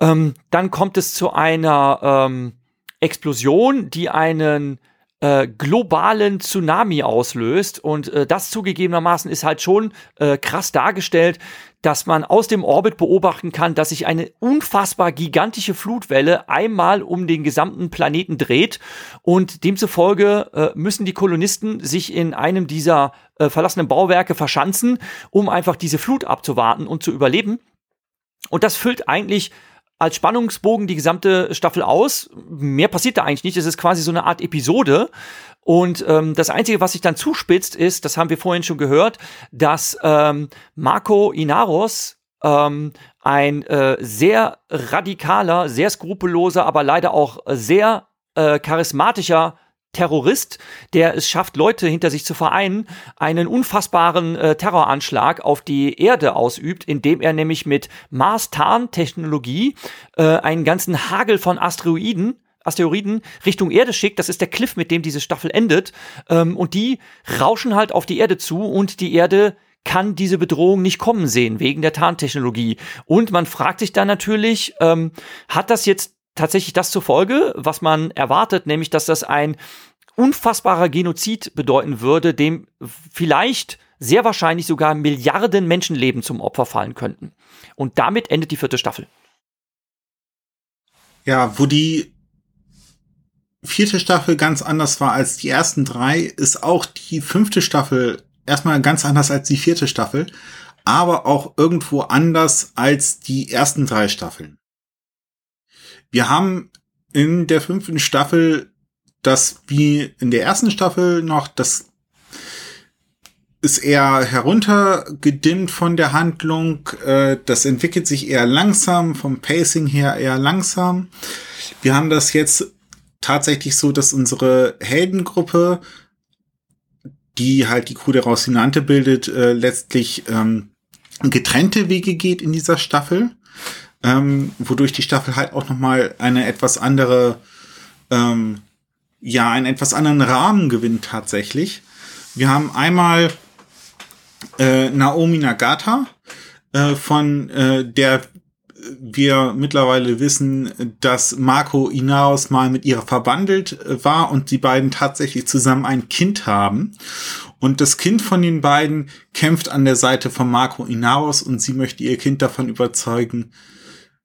Ähm, dann kommt es zu einer ähm, Explosion, die einen äh, globalen Tsunami auslöst. Und äh, das zugegebenermaßen ist halt schon äh, krass dargestellt, dass man aus dem Orbit beobachten kann, dass sich eine unfassbar gigantische Flutwelle einmal um den gesamten Planeten dreht. Und demzufolge äh, müssen die Kolonisten sich in einem dieser äh, verlassenen Bauwerke verschanzen, um einfach diese Flut abzuwarten und zu überleben. Und das füllt eigentlich als Spannungsbogen die gesamte Staffel aus. Mehr passiert da eigentlich nicht. Es ist quasi so eine Art Episode. Und ähm, das Einzige, was sich dann zuspitzt, ist, das haben wir vorhin schon gehört, dass ähm, Marco Inaros ähm, ein äh, sehr radikaler, sehr skrupelloser, aber leider auch sehr äh, charismatischer Terrorist, der es schafft, Leute hinter sich zu vereinen, einen unfassbaren äh, Terroranschlag auf die Erde ausübt, indem er nämlich mit Mars-Tarn-Technologie äh, einen ganzen Hagel von Asteroiden Asteroiden Richtung Erde schickt. Das ist der Cliff, mit dem diese Staffel endet. Ähm, und die rauschen halt auf die Erde zu und die Erde kann diese Bedrohung nicht kommen sehen, wegen der Tarntechnologie. Und man fragt sich dann natürlich, ähm, hat das jetzt tatsächlich das zur Folge, was man erwartet, nämlich dass das ein unfassbarer Genozid bedeuten würde, dem vielleicht sehr wahrscheinlich sogar Milliarden Menschenleben zum Opfer fallen könnten. Und damit endet die vierte Staffel. Ja, wo die vierte Staffel ganz anders war als die ersten drei, ist auch die fünfte Staffel erstmal ganz anders als die vierte Staffel, aber auch irgendwo anders als die ersten drei Staffeln. Wir haben in der fünften Staffel das wie in der ersten Staffel noch das ist eher heruntergedimmt von der Handlung. Äh, das entwickelt sich eher langsam, vom Pacing her eher langsam. Wir haben das jetzt tatsächlich so, dass unsere Heldengruppe, die halt die Crew der Rocinante bildet, äh, letztlich ähm, getrennte Wege geht in dieser Staffel, ähm, wodurch die Staffel halt auch noch mal eine etwas andere, ähm, ja, einen etwas anderen Rahmen gewinnt tatsächlich. Wir haben einmal äh, Naomi Nagata, äh, von äh, der wir mittlerweile wissen, dass Marco Inaos mal mit ihr verbandelt äh, war und die beiden tatsächlich zusammen ein Kind haben. Und das Kind von den beiden kämpft an der Seite von Marco Inaos und sie möchte ihr Kind davon überzeugen,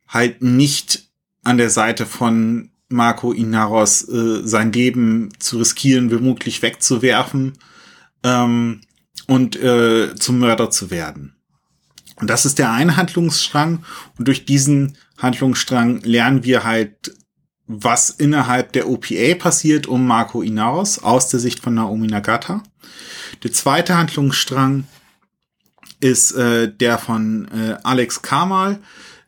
halt nicht an der Seite von Marco Inaros äh, sein Leben zu riskieren, womöglich wegzuwerfen ähm, und äh, zum Mörder zu werden. Und das ist der eine Handlungsstrang. Und durch diesen Handlungsstrang lernen wir halt, was innerhalb der OPA passiert um Marco Inaros aus der Sicht von Naomi Nagata. Der zweite Handlungsstrang ist äh, der von äh, Alex Kamal,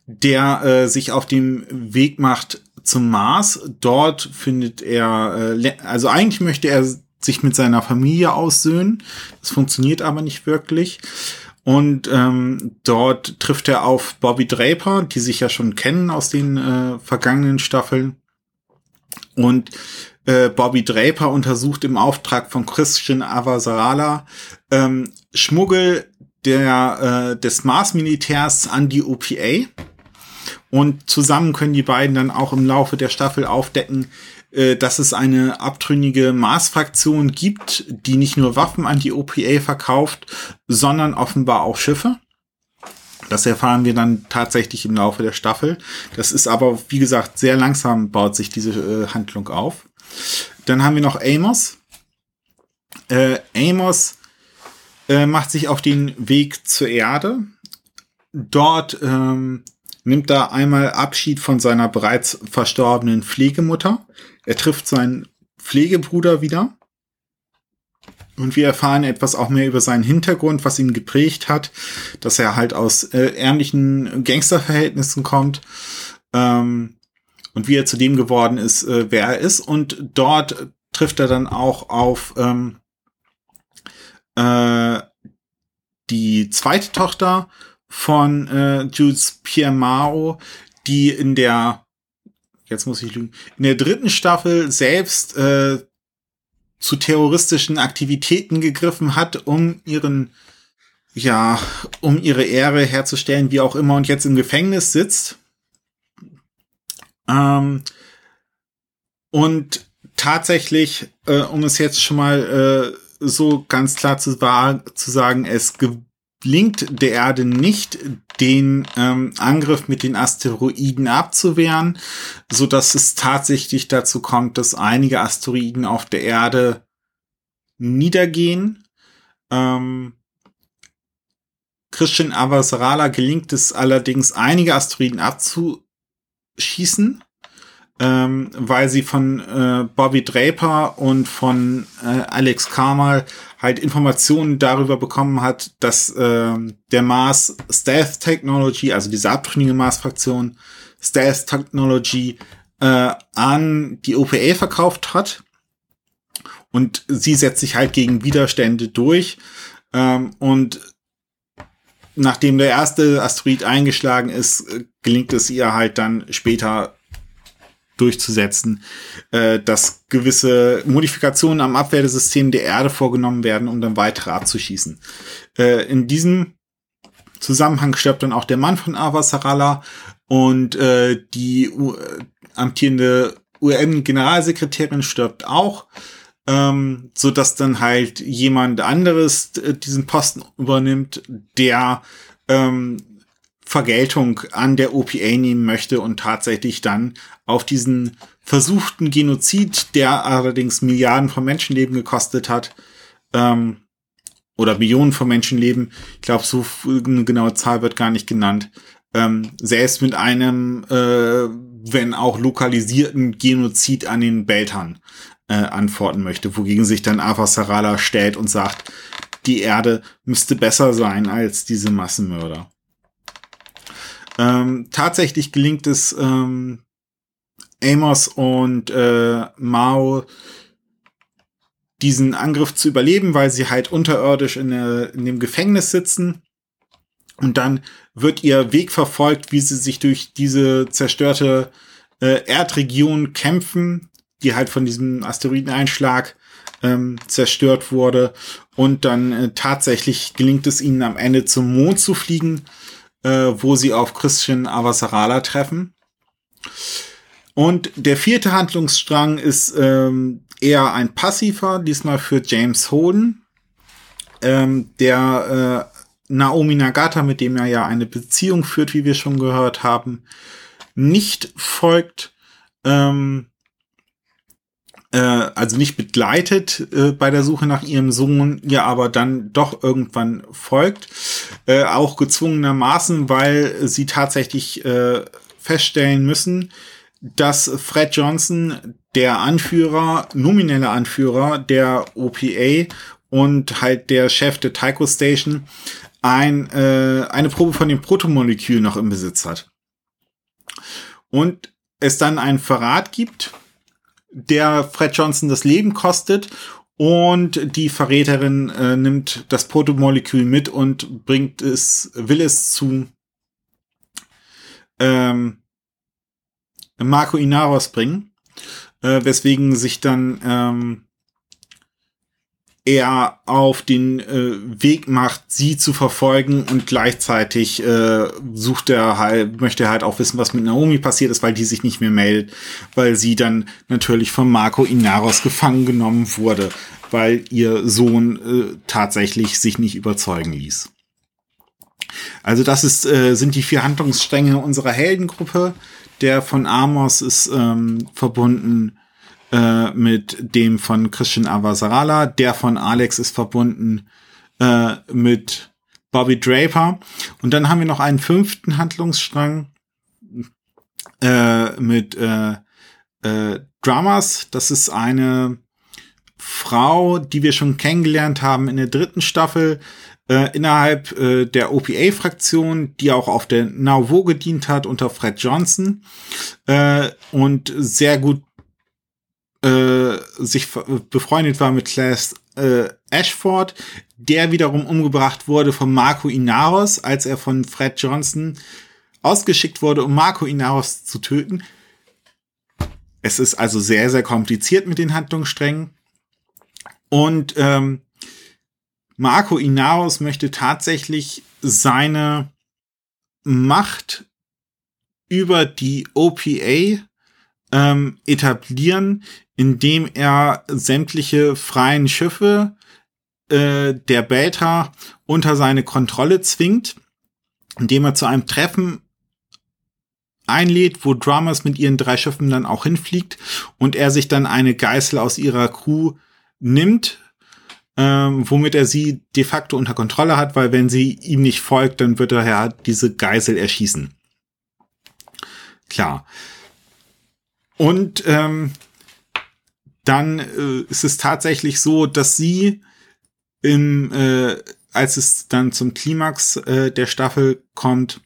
der äh, sich auf dem Weg macht zum Mars. Dort findet er, äh, also eigentlich möchte er sich mit seiner Familie aussöhnen. Das funktioniert aber nicht wirklich. Und ähm, dort trifft er auf Bobby Draper, die sich ja schon kennen aus den äh, vergangenen Staffeln. Und äh, Bobby Draper untersucht im Auftrag von Christian Avasarala ähm, Schmuggel der, äh, des Mars-Militärs an die OPA. Und zusammen können die beiden dann auch im Laufe der Staffel aufdecken, äh, dass es eine abtrünnige Mars-Fraktion gibt, die nicht nur Waffen an die OPA verkauft, sondern offenbar auch Schiffe. Das erfahren wir dann tatsächlich im Laufe der Staffel. Das ist aber, wie gesagt, sehr langsam baut sich diese äh, Handlung auf. Dann haben wir noch Amos. Äh, Amos äh, macht sich auf den Weg zur Erde. Dort ähm, nimmt er einmal Abschied von seiner bereits verstorbenen Pflegemutter. Er trifft seinen Pflegebruder wieder. Und wir erfahren etwas auch mehr über seinen Hintergrund, was ihn geprägt hat, dass er halt aus äh, ärmlichen Gangsterverhältnissen kommt. Ähm, und wie er zu dem geworden ist, äh, wer er ist. Und dort trifft er dann auch auf ähm, äh, die zweite Tochter von äh, Jules Pierre Mao, die in der jetzt muss ich lügen, in der dritten Staffel selbst äh, zu terroristischen Aktivitäten gegriffen hat, um ihren, ja, um ihre Ehre herzustellen, wie auch immer, und jetzt im Gefängnis sitzt. Ähm, und tatsächlich, äh, um es jetzt schon mal äh, so ganz klar zu, zu sagen, es gelingt der Erde nicht, den ähm, Angriff mit den Asteroiden abzuwehren, so dass es tatsächlich dazu kommt, dass einige Asteroiden auf der Erde niedergehen. Ähm, Christian Avasarala gelingt es allerdings, einige Asteroiden abzuschießen, ähm, weil sie von äh, Bobby Draper und von äh, Alex Kamal halt Informationen darüber bekommen hat, dass äh, der Mars Stealth Technology, also diese abtrünnige Mars-Fraktion, Stealth Technology äh, an die OPA verkauft hat. Und sie setzt sich halt gegen Widerstände durch. Ähm, und nachdem der erste Asteroid eingeschlagen ist, gelingt es ihr halt dann später durchzusetzen, äh, dass gewisse Modifikationen am Abwehrsystem der Erde vorgenommen werden, um dann weitere abzuschießen. Äh, in diesem Zusammenhang stirbt dann auch der Mann von Avasarala und äh, die U amtierende UN-Generalsekretärin stirbt auch, ähm, so dass dann halt jemand anderes äh, diesen Posten übernimmt, der ähm, Vergeltung an der OPA nehmen möchte und tatsächlich dann auf diesen versuchten Genozid, der allerdings Milliarden von Menschenleben gekostet hat, ähm, oder Millionen von Menschenleben, ich glaube, so eine genaue Zahl wird gar nicht genannt, ähm, selbst mit einem, äh, wenn auch lokalisierten Genozid an den Beltern äh, antworten möchte, wogegen sich dann Ava Sarala stellt und sagt, die Erde müsste besser sein als diese Massenmörder. Ähm, tatsächlich gelingt es ähm, Amos und äh, Mao diesen Angriff zu überleben, weil sie halt unterirdisch in, der, in dem Gefängnis sitzen. Und dann wird ihr Weg verfolgt, wie sie sich durch diese zerstörte äh, Erdregion kämpfen, die halt von diesem Asteroideneinschlag ähm, zerstört wurde. Und dann äh, tatsächlich gelingt es ihnen am Ende zum Mond zu fliegen, äh, wo sie auf Christian Avasarala treffen. Und der vierte Handlungsstrang ist ähm, eher ein passiver, diesmal für James Holden, ähm, der äh, Naomi Nagata, mit dem er ja eine Beziehung führt, wie wir schon gehört haben, nicht folgt, ähm, äh, also nicht begleitet äh, bei der Suche nach ihrem Sohn, ihr aber dann doch irgendwann folgt, äh, auch gezwungenermaßen, weil sie tatsächlich äh, feststellen müssen, dass Fred Johnson, der Anführer, nominelle Anführer der OPA und halt der Chef der Tycho Station, ein, äh, eine Probe von dem Protomolekül noch im Besitz hat. Und es dann einen Verrat gibt, der Fred Johnson das Leben kostet und die Verräterin äh, nimmt das Protomolekül mit und bringt es, will es zu ähm, Marco Inaros bringen, äh, weswegen sich dann ähm, er auf den äh, Weg macht, sie zu verfolgen und gleichzeitig äh, sucht er halt, möchte er halt auch wissen, was mit Naomi passiert ist, weil die sich nicht mehr meldet, weil sie dann natürlich von Marco Inaros gefangen genommen wurde, weil ihr Sohn äh, tatsächlich sich nicht überzeugen ließ. Also das ist, äh, sind die vier Handlungsstränge unserer Heldengruppe. Der von Amos ist ähm, verbunden äh, mit dem von Christian Avasarala. Der von Alex ist verbunden äh, mit Bobby Draper. Und dann haben wir noch einen fünften Handlungsstrang äh, mit äh, äh, Dramas. Das ist eine Frau, die wir schon kennengelernt haben in der dritten Staffel äh, innerhalb äh, der OPA-Fraktion, die auch auf der Nauvoo gedient hat unter Fred Johnson äh, und sehr gut äh, sich befreundet war mit Class äh, Ashford, der wiederum umgebracht wurde von Marco Inaros, als er von Fred Johnson ausgeschickt wurde, um Marco Inaros zu töten. Es ist also sehr, sehr kompliziert mit den Handlungssträngen. Und ähm, Marco Inaros möchte tatsächlich seine Macht über die OPA ähm, etablieren, indem er sämtliche freien Schiffe äh, der Beta unter seine Kontrolle zwingt, indem er zu einem Treffen einlädt, wo Dramas mit ihren drei Schiffen dann auch hinfliegt und er sich dann eine Geißel aus ihrer Crew nimmt, ähm, womit er sie de facto unter Kontrolle hat, weil wenn sie ihm nicht folgt, dann wird er ja diese Geisel erschießen. Klar. Und ähm, dann äh, ist es tatsächlich so, dass sie im, äh, als es dann zum Klimax äh, der Staffel kommt,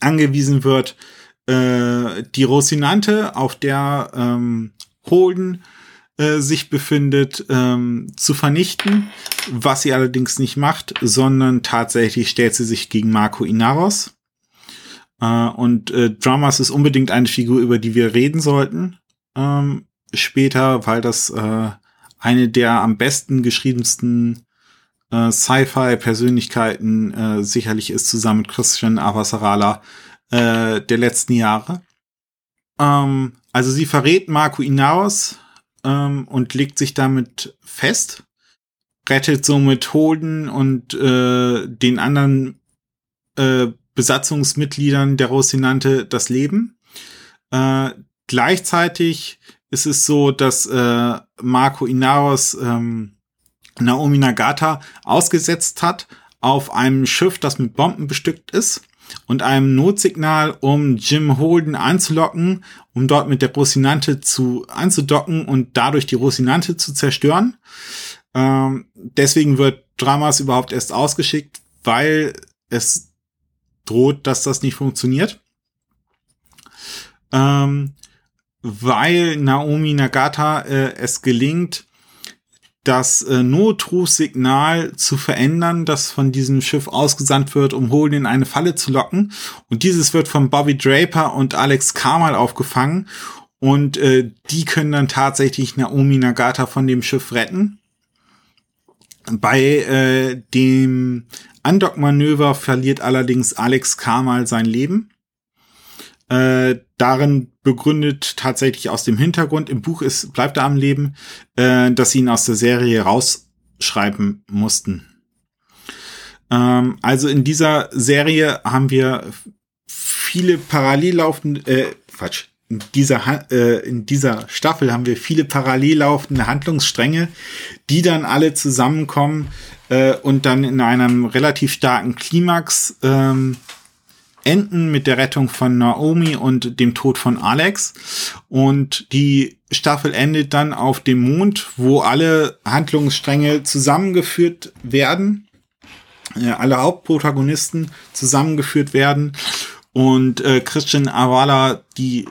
angewiesen wird, äh, die Rosinante, auf der ähm, Holden äh, sich befindet, ähm, zu vernichten, was sie allerdings nicht macht, sondern tatsächlich stellt sie sich gegen Marco Inaros. Äh, und äh, Dramas ist unbedingt eine Figur, über die wir reden sollten. Ähm, später, weil das äh, eine der am besten geschriebensten äh, Sci-Fi-Persönlichkeiten äh, sicherlich ist, zusammen mit Christian Avasarala äh, der letzten Jahre. Ähm, also sie verrät Marco Inaos ähm, und legt sich damit fest, rettet somit Holden und äh, den anderen äh, Besatzungsmitgliedern der Rosinante das Leben. Äh, gleichzeitig ist es so, dass äh, Marco Inaros ähm, Naomi Nagata ausgesetzt hat auf einem Schiff, das mit Bomben bestückt ist und einem Notsignal, um Jim Holden anzulocken, um dort mit der Rosinante zu anzudocken und dadurch die Rosinante zu zerstören. Ähm, deswegen wird Dramas überhaupt erst ausgeschickt, weil es droht, dass das nicht funktioniert. Ähm, weil Naomi Nagata äh, es gelingt, das äh, Notrufsignal zu verändern, das von diesem Schiff ausgesandt wird, um Holden in eine Falle zu locken. Und dieses wird von Bobby Draper und Alex Carmal aufgefangen. Und äh, die können dann tatsächlich Naomi Nagata von dem Schiff retten. Bei äh, dem Undock-Manöver verliert allerdings Alex Carmal sein Leben. Äh, darin begründet tatsächlich aus dem Hintergrund, im Buch ist, bleibt er am Leben, äh, dass sie ihn aus der Serie rausschreiben mussten. Ähm, also in dieser Serie haben wir viele parallel laufende, äh, Quatsch, in dieser, äh, in dieser Staffel haben wir viele parallel laufende Handlungsstränge, die dann alle zusammenkommen äh, und dann in einem relativ starken Klimax ähm, enden mit der Rettung von Naomi und dem Tod von Alex. Und die Staffel endet dann auf dem Mond, wo alle Handlungsstränge zusammengeführt werden. Äh, alle Hauptprotagonisten zusammengeführt werden. Und äh, Christian Avala, die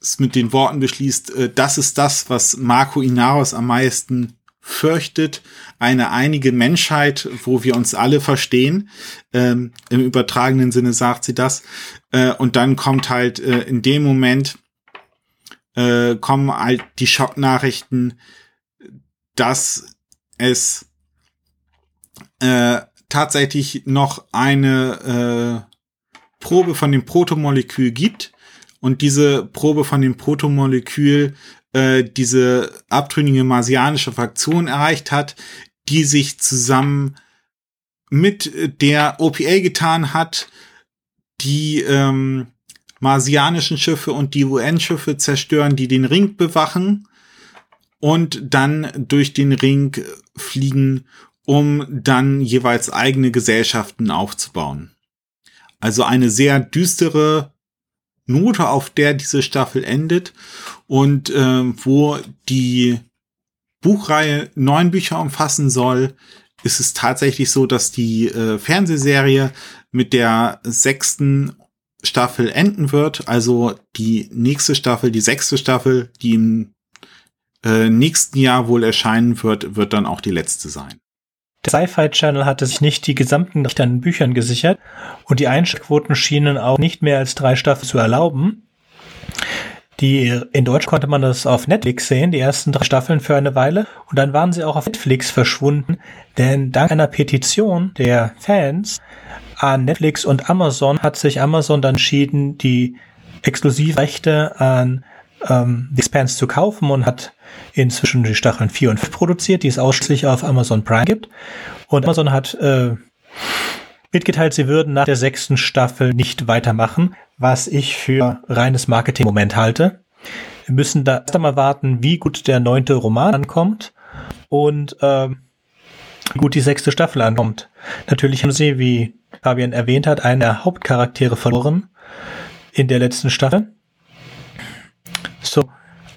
es mit den Worten beschließt, äh, das ist das, was Marco Inaros am meisten fürchtet eine einige Menschheit, wo wir uns alle verstehen. Ähm, Im übertragenen Sinne sagt sie das. Äh, und dann kommt halt äh, in dem Moment äh, kommen halt die Schocknachrichten, dass es äh, tatsächlich noch eine äh, Probe von dem Protomolekül gibt. Und diese Probe von dem Protomolekül äh, diese abtrünnige marsianische Fraktion erreicht hat, die sich zusammen mit der OPA getan hat, die ähm, marsianischen Schiffe und die UN-Schiffe zerstören, die den Ring bewachen und dann durch den Ring fliegen, um dann jeweils eigene Gesellschaften aufzubauen. Also eine sehr düstere Note, auf der diese Staffel endet und äh, wo die Buchreihe neun Bücher umfassen soll, ist es tatsächlich so, dass die äh, Fernsehserie mit der sechsten Staffel enden wird. Also die nächste Staffel, die sechste Staffel, die im äh, nächsten Jahr wohl erscheinen wird, wird dann auch die letzte sein. Der Sci-Fi Channel hatte sich nicht die gesamten Rechte an Büchern gesichert und die Einschaltquoten schienen auch nicht mehr als drei Staffeln zu erlauben. Die, in Deutsch konnte man das auf Netflix sehen, die ersten drei Staffeln für eine Weile. Und dann waren sie auch auf Netflix verschwunden, denn dank einer Petition der Fans an Netflix und Amazon hat sich Amazon dann entschieden, die Exklusivrechte an ähm, The Expanse zu kaufen und hat inzwischen die Staffeln 4 und 5 produziert, die es ausschließlich auf Amazon Prime gibt. Und Amazon hat äh, mitgeteilt, sie würden nach der sechsten Staffel nicht weitermachen, was ich für reines Marketing-Moment halte. Wir müssen da erst einmal warten, wie gut der neunte Roman ankommt und äh, wie gut die sechste Staffel ankommt. Natürlich haben sie, wie Fabian erwähnt hat, einen der Hauptcharaktere verloren in der letzten Staffel. So,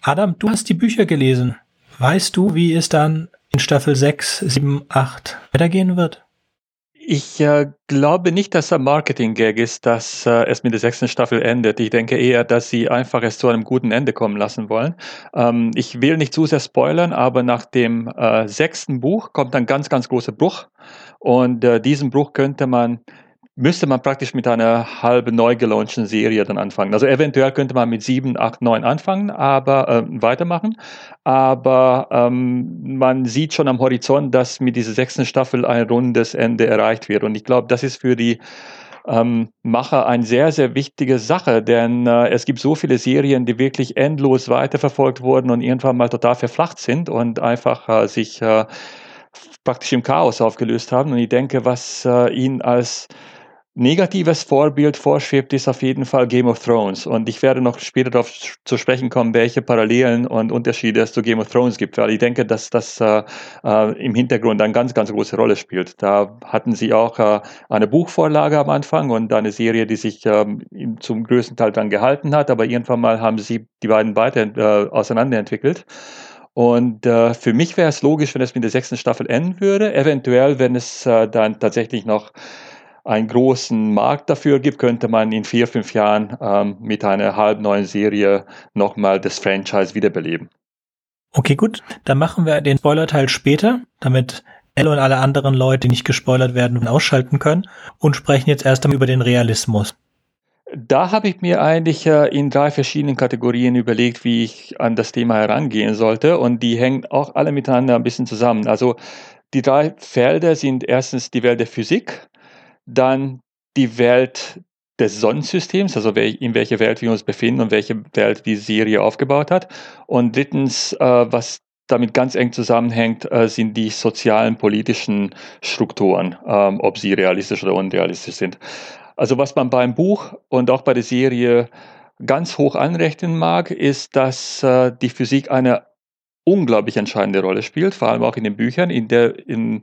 Adam, du hast die Bücher gelesen. Weißt du, wie es dann in Staffel 6, 7, 8 weitergehen wird? Ich äh, glaube nicht, dass er Marketing-Gag ist, dass äh, es mit der sechsten Staffel endet. Ich denke eher, dass sie einfach es zu einem guten Ende kommen lassen wollen. Ähm, ich will nicht zu sehr spoilern, aber nach dem äh, sechsten Buch kommt ein ganz, ganz großer Bruch. Und äh, diesen Bruch könnte man müsste man praktisch mit einer halben neu gelaunchten Serie dann anfangen. Also eventuell könnte man mit 7, 8, 9 anfangen, aber äh, weitermachen. Aber ähm, man sieht schon am Horizont, dass mit dieser sechsten Staffel ein rundes Ende erreicht wird. Und ich glaube, das ist für die ähm, Macher eine sehr, sehr wichtige Sache, denn äh, es gibt so viele Serien, die wirklich endlos weiterverfolgt wurden und irgendwann mal total verflacht sind und einfach äh, sich äh, praktisch im Chaos aufgelöst haben. Und ich denke, was äh, ihn als negatives Vorbild vorschwebt, ist auf jeden Fall Game of Thrones. Und ich werde noch später darauf zu sprechen kommen, welche Parallelen und Unterschiede es zu Game of Thrones gibt, weil ich denke, dass das äh, äh, im Hintergrund eine ganz, ganz große Rolle spielt. Da hatten sie auch äh, eine Buchvorlage am Anfang und eine Serie, die sich ähm, zum größten Teil dann gehalten hat, aber irgendwann mal haben sie die beiden weiter äh, auseinanderentwickelt. Und äh, für mich wäre es logisch, wenn es mit der sechsten Staffel enden würde. Eventuell, wenn es äh, dann tatsächlich noch einen großen Markt dafür gibt, könnte man in vier, fünf Jahren ähm, mit einer halb neuen Serie nochmal das Franchise wiederbeleben. Okay, gut. Dann machen wir den Spoiler-Teil später, damit Elle und alle anderen Leute, die nicht gespoilert werden, ausschalten können und sprechen jetzt erst einmal über den Realismus. Da habe ich mir eigentlich äh, in drei verschiedenen Kategorien überlegt, wie ich an das Thema herangehen sollte. Und die hängen auch alle miteinander ein bisschen zusammen. Also die drei Felder sind erstens die Welt der Physik, dann die Welt des Sonnensystems, also in welcher Welt wir uns befinden und welche Welt die Serie aufgebaut hat. Und drittens, äh, was damit ganz eng zusammenhängt, äh, sind die sozialen, politischen Strukturen, ähm, ob sie realistisch oder unrealistisch sind. Also was man beim Buch und auch bei der Serie ganz hoch anrechnen mag, ist, dass äh, die Physik eine unglaublich entscheidende Rolle spielt, vor allem auch in den Büchern. In der, in,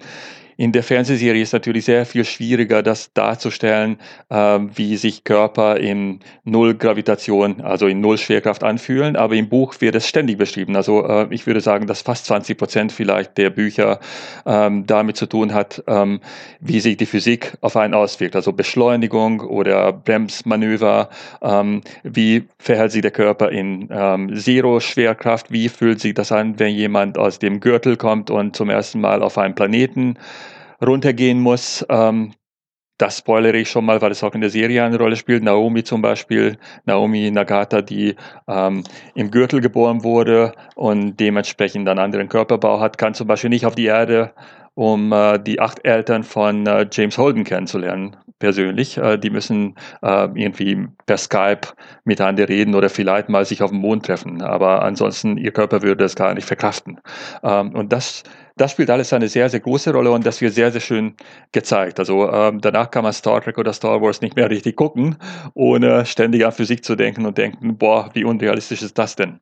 in der Fernsehserie ist natürlich sehr viel schwieriger, das darzustellen, äh, wie sich Körper in Null Gravitation, also in Null Schwerkraft anfühlen. Aber im Buch wird es ständig beschrieben. Also äh, ich würde sagen, dass fast 20 Prozent vielleicht der Bücher ähm, damit zu tun hat, ähm, wie sich die Physik auf einen auswirkt. Also Beschleunigung oder Bremsmanöver. Ähm, wie verhält sich der Körper in ähm, Zero Schwerkraft? Wie fühlt sich das an, wenn jemand aus dem Gürtel kommt und zum ersten Mal auf einem Planeten runtergehen muss. Ähm, das spoilere ich schon mal, weil es auch in der Serie eine Rolle spielt. Naomi zum Beispiel, Naomi Nagata, die ähm, im Gürtel geboren wurde und dementsprechend einen anderen Körperbau hat, kann zum Beispiel nicht auf die Erde, um äh, die acht Eltern von äh, James Holden kennenzulernen, persönlich. Äh, die müssen äh, irgendwie per Skype miteinander reden oder vielleicht mal sich auf dem Mond treffen. Aber ansonsten, ihr Körper würde das gar nicht verkraften. Ähm, und das das spielt alles eine sehr, sehr große Rolle und das wird sehr, sehr schön gezeigt. Also ähm, danach kann man Star Trek oder Star Wars nicht mehr richtig gucken, ohne ständig an Physik zu denken und denken, boah, wie unrealistisch ist das denn?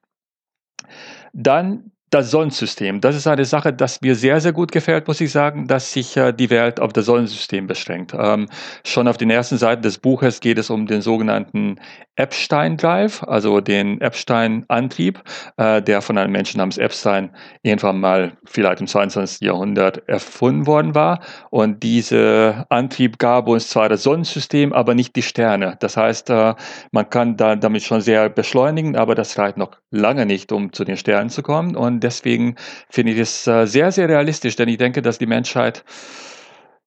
Dann das Sonnensystem. Das ist eine Sache, das mir sehr, sehr gut gefällt, muss ich sagen, dass sich äh, die Welt auf das Sonnensystem beschränkt. Ähm, schon auf den ersten Seiten des Buches geht es um den sogenannten Epstein Drive, also den Epstein-Antrieb, äh, der von einem Menschen namens Epstein irgendwann mal vielleicht im 22. Jahrhundert erfunden worden war. Und dieser Antrieb gab uns zwar das Sonnensystem, aber nicht die Sterne. Das heißt, äh, man kann da damit schon sehr beschleunigen, aber das reicht noch lange nicht, um zu den Sternen zu kommen. Und deswegen finde ich es äh, sehr, sehr realistisch, denn ich denke, dass die Menschheit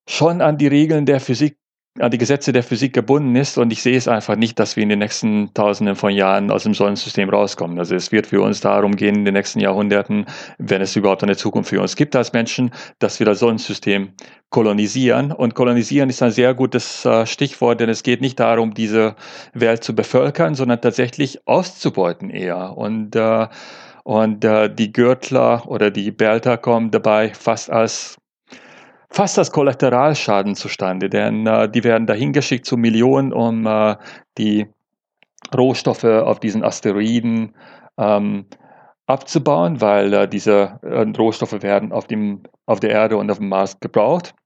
schon an die Regeln der Physik an die Gesetze der Physik gebunden ist und ich sehe es einfach nicht, dass wir in den nächsten Tausenden von Jahren aus dem Sonnensystem rauskommen. Also es wird für uns darum gehen, in den nächsten Jahrhunderten, wenn es überhaupt eine Zukunft für uns gibt als Menschen, dass wir das Sonnensystem kolonisieren. Und kolonisieren ist ein sehr gutes äh, Stichwort, denn es geht nicht darum, diese Welt zu bevölkern, sondern tatsächlich auszubeuten eher. Und äh, und äh, die Gürtler oder die Belter kommen dabei fast als fast als Kollateralschaden zustande, denn äh, die werden dahin geschickt zu Millionen, um äh, die Rohstoffe auf diesen Asteroiden ähm, abzubauen, weil äh, diese äh, Rohstoffe werden auf, dem, auf der Erde und auf dem Mars gebraucht.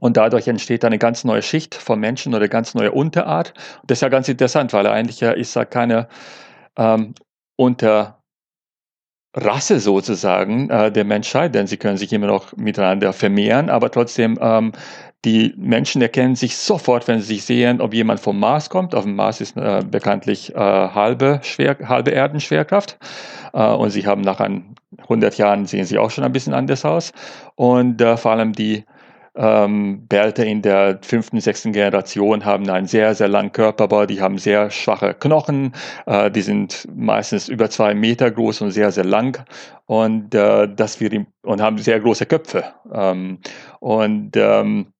Und dadurch entsteht eine ganz neue Schicht von Menschen oder ganz neue Unterart. Das ist ja ganz interessant, weil eigentlich ja ist da keine ähm, unter Rasse sozusagen äh, der Menschheit, denn sie können sich immer noch miteinander vermehren, aber trotzdem ähm, die Menschen erkennen sich sofort, wenn sie sich sehen, ob jemand vom Mars kommt. Auf dem Mars ist äh, bekanntlich äh, halbe, Schwer, halbe Erdenschwerkraft. Äh, und sie haben nach 100 Jahren sehen sie auch schon ein bisschen anders aus. Und äh, vor allem die ähm, Bärte in der fünften, sechsten Generation haben einen sehr, sehr langen Körperbau, die haben sehr schwache Knochen, äh, die sind meistens über zwei Meter groß und sehr, sehr lang und, äh, das wir, und haben sehr große Köpfe. Ähm, und ähm,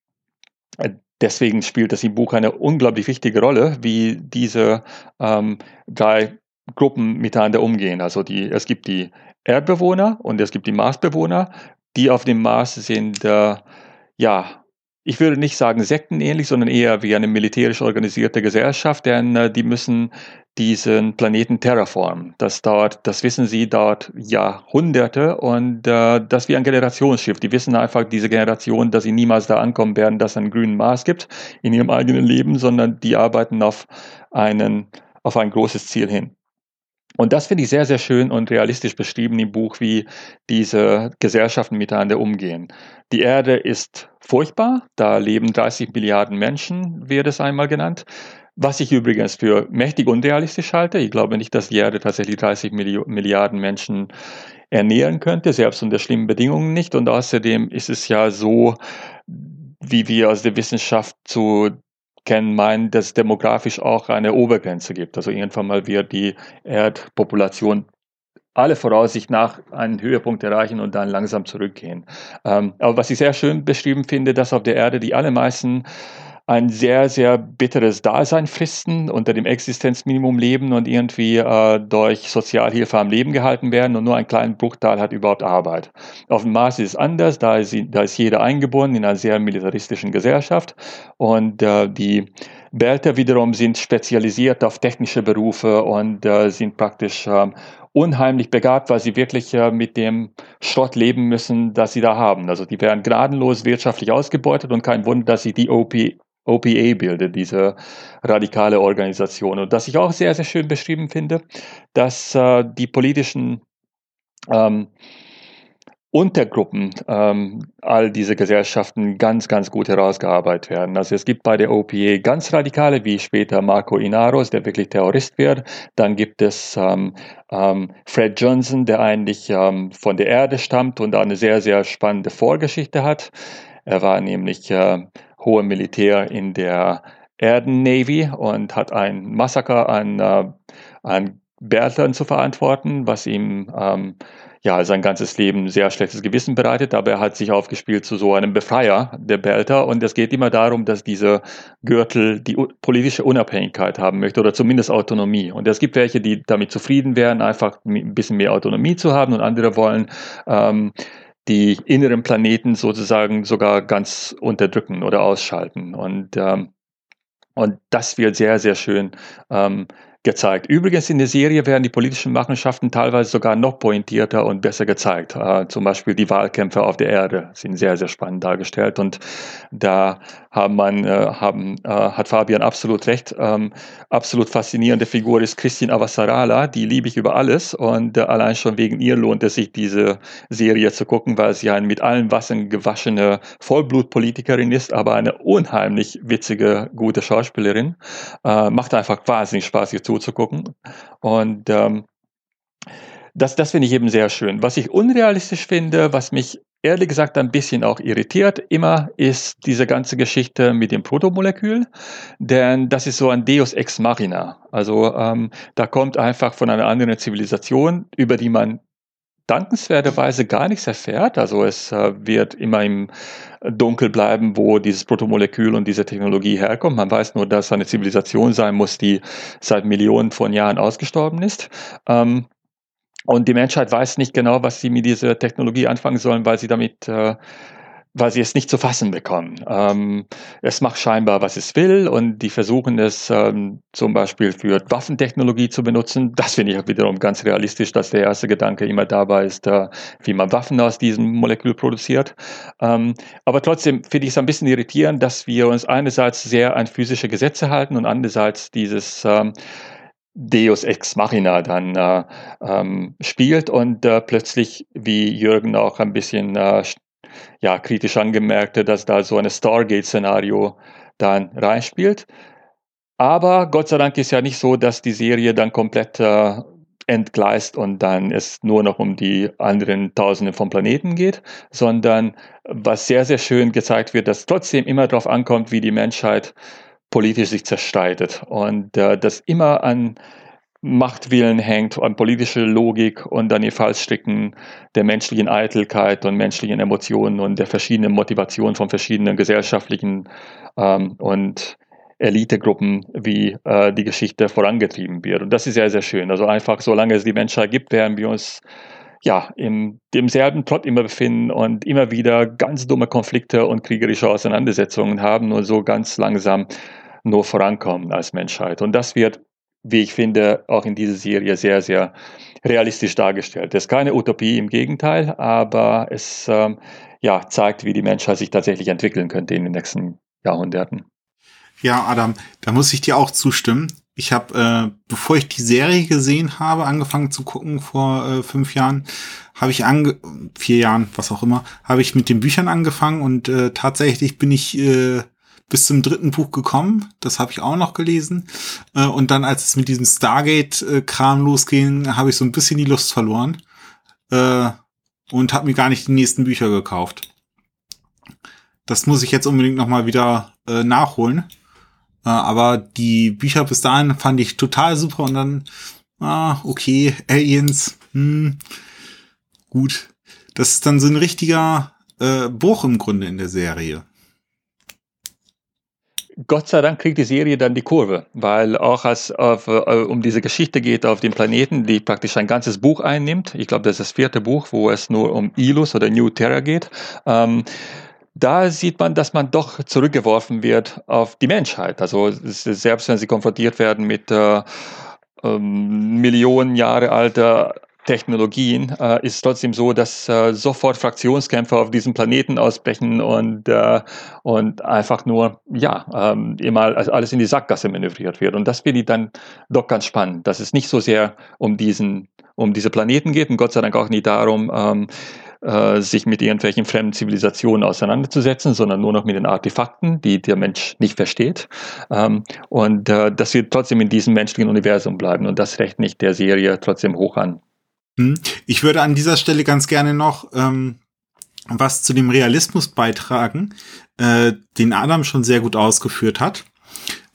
deswegen spielt das im Buch eine unglaublich wichtige Rolle, wie diese ähm, drei Gruppen miteinander umgehen. Also die, es gibt die Erdbewohner und es gibt die Marsbewohner. Die auf dem Mars sind äh, ja, ich würde nicht sagen sektenähnlich, sondern eher wie eine militärisch organisierte Gesellschaft, denn äh, die müssen diesen Planeten terraformen. Das dauert, das wissen sie, dauert Jahrhunderte und äh, das wie ein Generationsschiff. Die wissen einfach, diese Generation, dass sie niemals da ankommen werden, dass es einen grünen Mars gibt in ihrem eigenen Leben, sondern die arbeiten auf einen, auf ein großes Ziel hin. Und das finde ich sehr, sehr schön und realistisch beschrieben im Buch, wie diese Gesellschaften miteinander umgehen. Die Erde ist furchtbar, da leben 30 Milliarden Menschen, wird es einmal genannt. Was ich übrigens für mächtig unrealistisch halte. Ich glaube nicht, dass die Erde tatsächlich 30 Milliarden Menschen ernähren könnte, selbst unter schlimmen Bedingungen nicht. Und außerdem ist es ja so, wie wir aus der Wissenschaft zu kennen, meinen, dass es demografisch auch eine Obergrenze gibt. Also irgendwann mal wird die Erdpopulation alle Voraussicht nach einen Höhepunkt erreichen und dann langsam zurückgehen. Ähm, aber was ich sehr schön beschrieben finde, dass auf der Erde die allermeisten ein sehr, sehr bitteres Dasein fristen, unter dem Existenzminimum leben und irgendwie äh, durch Sozialhilfe am Leben gehalten werden und nur ein kleiner Bruchteil hat überhaupt Arbeit. Auf dem Mars ist es anders, da ist, da ist jeder eingebunden in einer sehr militaristischen Gesellschaft und äh, die Belter wiederum sind spezialisiert auf technische Berufe und äh, sind praktisch äh, unheimlich begabt, weil sie wirklich äh, mit dem Schrott leben müssen, das sie da haben. Also die werden gnadenlos wirtschaftlich ausgebeutet und kein Wunder, dass sie die OP OPA bildet, diese radikale Organisation. Und das ich auch sehr, sehr schön beschrieben finde, dass äh, die politischen ähm, Untergruppen ähm, all diese Gesellschaften ganz, ganz gut herausgearbeitet werden. Also es gibt bei der OPA ganz radikale, wie später Marco Inaros, der wirklich Terrorist wird. Dann gibt es ähm, ähm, Fred Johnson, der eigentlich ähm, von der Erde stammt und eine sehr, sehr spannende Vorgeschichte hat. Er war nämlich äh, hohe Militär in der Erden Navy und hat ein Massaker an, äh, an Bertern zu verantworten, was ihm ähm, ja sein ganzes Leben sehr schlechtes Gewissen bereitet, aber er hat sich aufgespielt zu so einem Befreier der Belter und es geht immer darum, dass diese Gürtel die politische Unabhängigkeit haben möchte oder zumindest Autonomie. Und es gibt welche, die damit zufrieden wären, einfach ein bisschen mehr Autonomie zu haben und andere wollen ähm, die inneren Planeten sozusagen sogar ganz unterdrücken oder ausschalten. Und, ähm, und das wird sehr, sehr schön ähm, gezeigt. Übrigens in der Serie werden die politischen Machenschaften teilweise sogar noch pointierter und besser gezeigt. Äh, zum Beispiel die Wahlkämpfe auf der Erde sind sehr, sehr spannend dargestellt und da haben man, äh, haben, äh, hat Fabian absolut recht. Ähm, absolut faszinierende Figur ist Christine Avasarala, die liebe ich über alles und äh, allein schon wegen ihr lohnt es sich, diese Serie zu gucken, weil sie eine mit allen Wassern gewaschene Vollblutpolitikerin ist, aber eine unheimlich witzige, gute Schauspielerin. Äh, macht einfach wahnsinnig Spaß, ihr zuzugucken. Und ähm, das, das finde ich eben sehr schön. Was ich unrealistisch finde, was mich ehrlich gesagt ein bisschen auch irritiert immer, ist diese ganze Geschichte mit dem Protomolekül, denn das ist so ein Deus ex machina. Also ähm, da kommt einfach von einer anderen Zivilisation, über die man dankenswerterweise gar nichts erfährt. Also es äh, wird immer im Dunkel bleiben, wo dieses Protomolekül und diese Technologie herkommt. Man weiß nur, dass es eine Zivilisation sein muss, die seit Millionen von Jahren ausgestorben ist. Ähm, und die Menschheit weiß nicht genau, was sie mit dieser Technologie anfangen sollen, weil sie damit äh, weil sie es nicht zu fassen bekommen. Ähm, es macht scheinbar, was es will und die versuchen es ähm, zum Beispiel für Waffentechnologie zu benutzen. Das finde ich auch wiederum ganz realistisch, dass der erste Gedanke immer dabei ist, äh, wie man Waffen aus diesem Molekül produziert. Ähm, aber trotzdem finde ich es ein bisschen irritierend, dass wir uns einerseits sehr an physische Gesetze halten und andererseits dieses ähm, Deus ex machina dann äh, ähm, spielt und äh, plötzlich, wie Jürgen auch ein bisschen äh, ja, kritisch angemerkte, dass da so ein Stargate-Szenario dann reinspielt. Aber Gott sei Dank ist ja nicht so, dass die Serie dann komplett äh, entgleist und dann es nur noch um die anderen Tausende von Planeten geht, sondern was sehr, sehr schön gezeigt wird, dass trotzdem immer darauf ankommt, wie die Menschheit politisch sich zerstreitet und äh, das immer an Machtwillen hängt, an politische Logik und an den Fallstricken der menschlichen Eitelkeit und menschlichen Emotionen und der verschiedenen Motivationen von verschiedenen gesellschaftlichen ähm, und Elitegruppen, wie äh, die Geschichte vorangetrieben wird. Und das ist sehr, sehr schön. Also einfach, solange es die Menschheit gibt, werden wir uns ja, in demselben Plot immer befinden und immer wieder ganz dumme Konflikte und kriegerische Auseinandersetzungen haben und so ganz langsam nur vorankommen als Menschheit. Und das wird wie ich finde, auch in dieser Serie sehr, sehr realistisch dargestellt. Das ist keine Utopie, im Gegenteil, aber es ähm, ja, zeigt, wie die Menschheit sich tatsächlich entwickeln könnte in den nächsten Jahrhunderten. Ja, Adam, da muss ich dir auch zustimmen. Ich habe, äh, bevor ich die Serie gesehen habe, angefangen zu gucken vor äh, fünf Jahren, habe ich ange vier Jahren, was auch immer, habe ich mit den Büchern angefangen und äh, tatsächlich bin ich äh, bis zum dritten Buch gekommen. Das habe ich auch noch gelesen. Äh, und dann, als es mit diesem Stargate-Kram losging, habe ich so ein bisschen die Lust verloren äh, und habe mir gar nicht die nächsten Bücher gekauft. Das muss ich jetzt unbedingt noch mal wieder äh, nachholen. Äh, aber die Bücher bis dahin fand ich total super und dann, ah, okay, Aliens, hm, gut. Das ist dann so ein richtiger äh, Bruch im Grunde in der Serie. Gott sei Dank kriegt die Serie dann die Kurve, weil auch als auf, äh, um diese Geschichte geht auf dem Planeten, die praktisch ein ganzes Buch einnimmt. Ich glaube, das ist das vierte Buch, wo es nur um Ilus oder New Terra geht. Ähm, da sieht man, dass man doch zurückgeworfen wird auf die Menschheit. Also selbst wenn sie konfrontiert werden mit äh, ähm, Millionen Jahre alter Technologien, äh, ist trotzdem so, dass äh, sofort Fraktionskämpfer auf diesem Planeten ausbrechen und, äh, und einfach nur, ja, ähm, immer alles in die Sackgasse manövriert wird. Und das finde ich dann doch ganz spannend, dass es nicht so sehr um diesen, um diese Planeten geht und Gott sei Dank auch nicht darum, ähm, äh, sich mit irgendwelchen fremden Zivilisationen auseinanderzusetzen, sondern nur noch mit den Artefakten, die der Mensch nicht versteht. Ähm, und äh, dass wir trotzdem in diesem menschlichen Universum bleiben. Und das rechne ich der Serie trotzdem hoch an. Hm. Ich würde an dieser Stelle ganz gerne noch ähm, was zu dem Realismus beitragen, äh, den Adam schon sehr gut ausgeführt hat.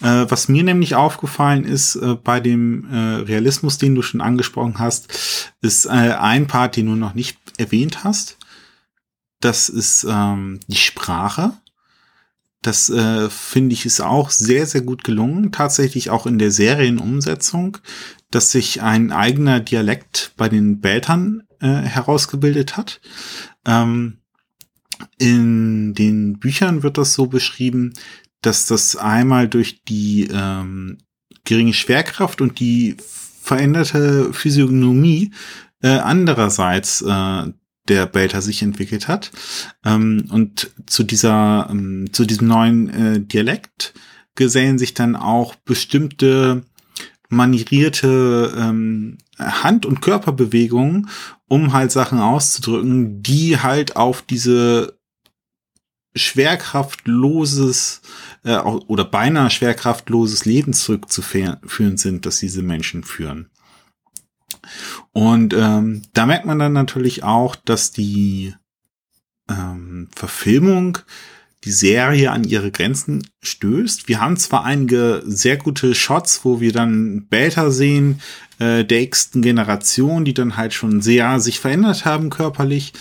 Äh, was mir nämlich aufgefallen ist äh, bei dem äh, Realismus, den du schon angesprochen hast, ist äh, ein Part, den du noch nicht erwähnt hast. Das ist ähm, die Sprache. Das äh, finde ich ist auch sehr, sehr gut gelungen. Tatsächlich auch in der Serienumsetzung dass sich ein eigener Dialekt bei den Beltern äh, herausgebildet hat. Ähm, in den Büchern wird das so beschrieben, dass das einmal durch die ähm, geringe Schwerkraft und die veränderte Physiognomie äh, andererseits äh, der Belter sich entwickelt hat. Ähm, und zu dieser, ähm, zu diesem neuen äh, Dialekt gesellen sich dann auch bestimmte manierierte ähm, Hand- und Körperbewegungen, um halt Sachen auszudrücken, die halt auf diese schwerkraftloses äh, oder beinahe schwerkraftloses Leben zurückzuführen sind, dass diese Menschen führen. Und ähm, da merkt man dann natürlich auch, dass die ähm, Verfilmung die Serie an ihre Grenzen stößt. Wir haben zwar einige sehr gute Shots, wo wir dann Beta sehen, äh, der nächsten Generation, die dann halt schon sehr sich verändert haben körperlich,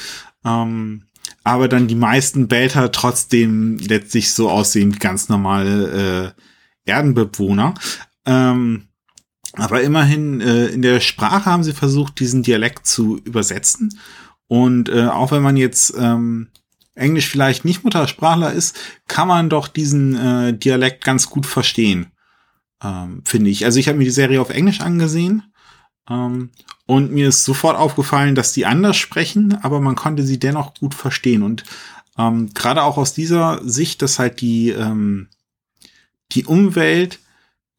ähm, aber dann die meisten Beta trotzdem letztlich so aussehen wie ganz normale äh, Erdenbewohner. Ähm, aber immerhin äh, in der Sprache haben sie versucht, diesen Dialekt zu übersetzen. Und äh, auch wenn man jetzt ähm, Englisch vielleicht nicht Muttersprachler ist, kann man doch diesen äh, Dialekt ganz gut verstehen, ähm, finde ich. Also ich habe mir die Serie auf Englisch angesehen ähm, und mir ist sofort aufgefallen, dass die anders sprechen, aber man konnte sie dennoch gut verstehen. Und ähm, gerade auch aus dieser Sicht, dass halt die, ähm, die Umwelt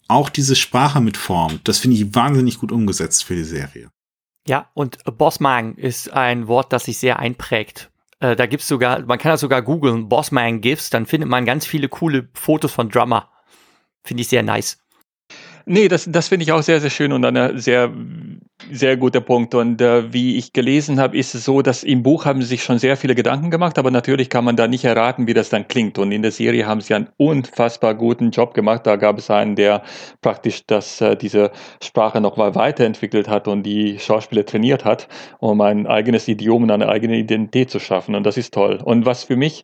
auch diese Sprache mitformt, das finde ich wahnsinnig gut umgesetzt für die Serie. Ja, und Bossmang ist ein Wort, das sich sehr einprägt äh, da gibt's sogar, man kann das sogar googeln, Bossman GIFs, dann findet man ganz viele coole Fotos von Drummer. Finde ich sehr nice. Nee, das, das finde ich auch sehr, sehr schön und ein sehr, sehr guter Punkt. Und äh, wie ich gelesen habe, ist es so, dass im Buch haben sie sich schon sehr viele Gedanken gemacht, aber natürlich kann man da nicht erraten, wie das dann klingt. Und in der Serie haben sie einen unfassbar guten Job gemacht. Da gab es einen, der praktisch das, äh, diese Sprache noch mal weiterentwickelt hat und die Schauspieler trainiert hat, um ein eigenes Idiom und eine eigene Identität zu schaffen. Und das ist toll. Und was für mich,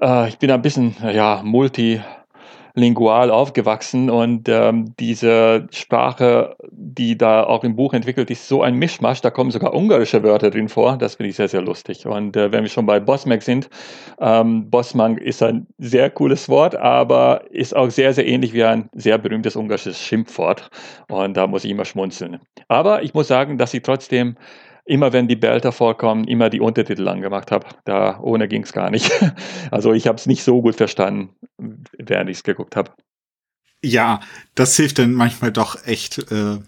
äh, ich bin ein bisschen, ja, multi- lingual aufgewachsen und ähm, diese Sprache, die da auch im Buch entwickelt ist, so ein Mischmasch. Da kommen sogar ungarische Wörter drin vor. Das finde ich sehr, sehr lustig. Und äh, wenn wir schon bei Bosmak sind, ähm, Bosmank ist ein sehr cooles Wort, aber ist auch sehr, sehr ähnlich wie ein sehr berühmtes ungarisches Schimpfwort. Und da muss ich immer schmunzeln. Aber ich muss sagen, dass sie trotzdem immer wenn die Belter vorkommen, immer die Untertitel angemacht habe. Da ohne ging es gar nicht. [LAUGHS] Also ich habe es nicht so gut verstanden, während ich es geguckt habe. Ja, das hilft dann manchmal doch echt, äh,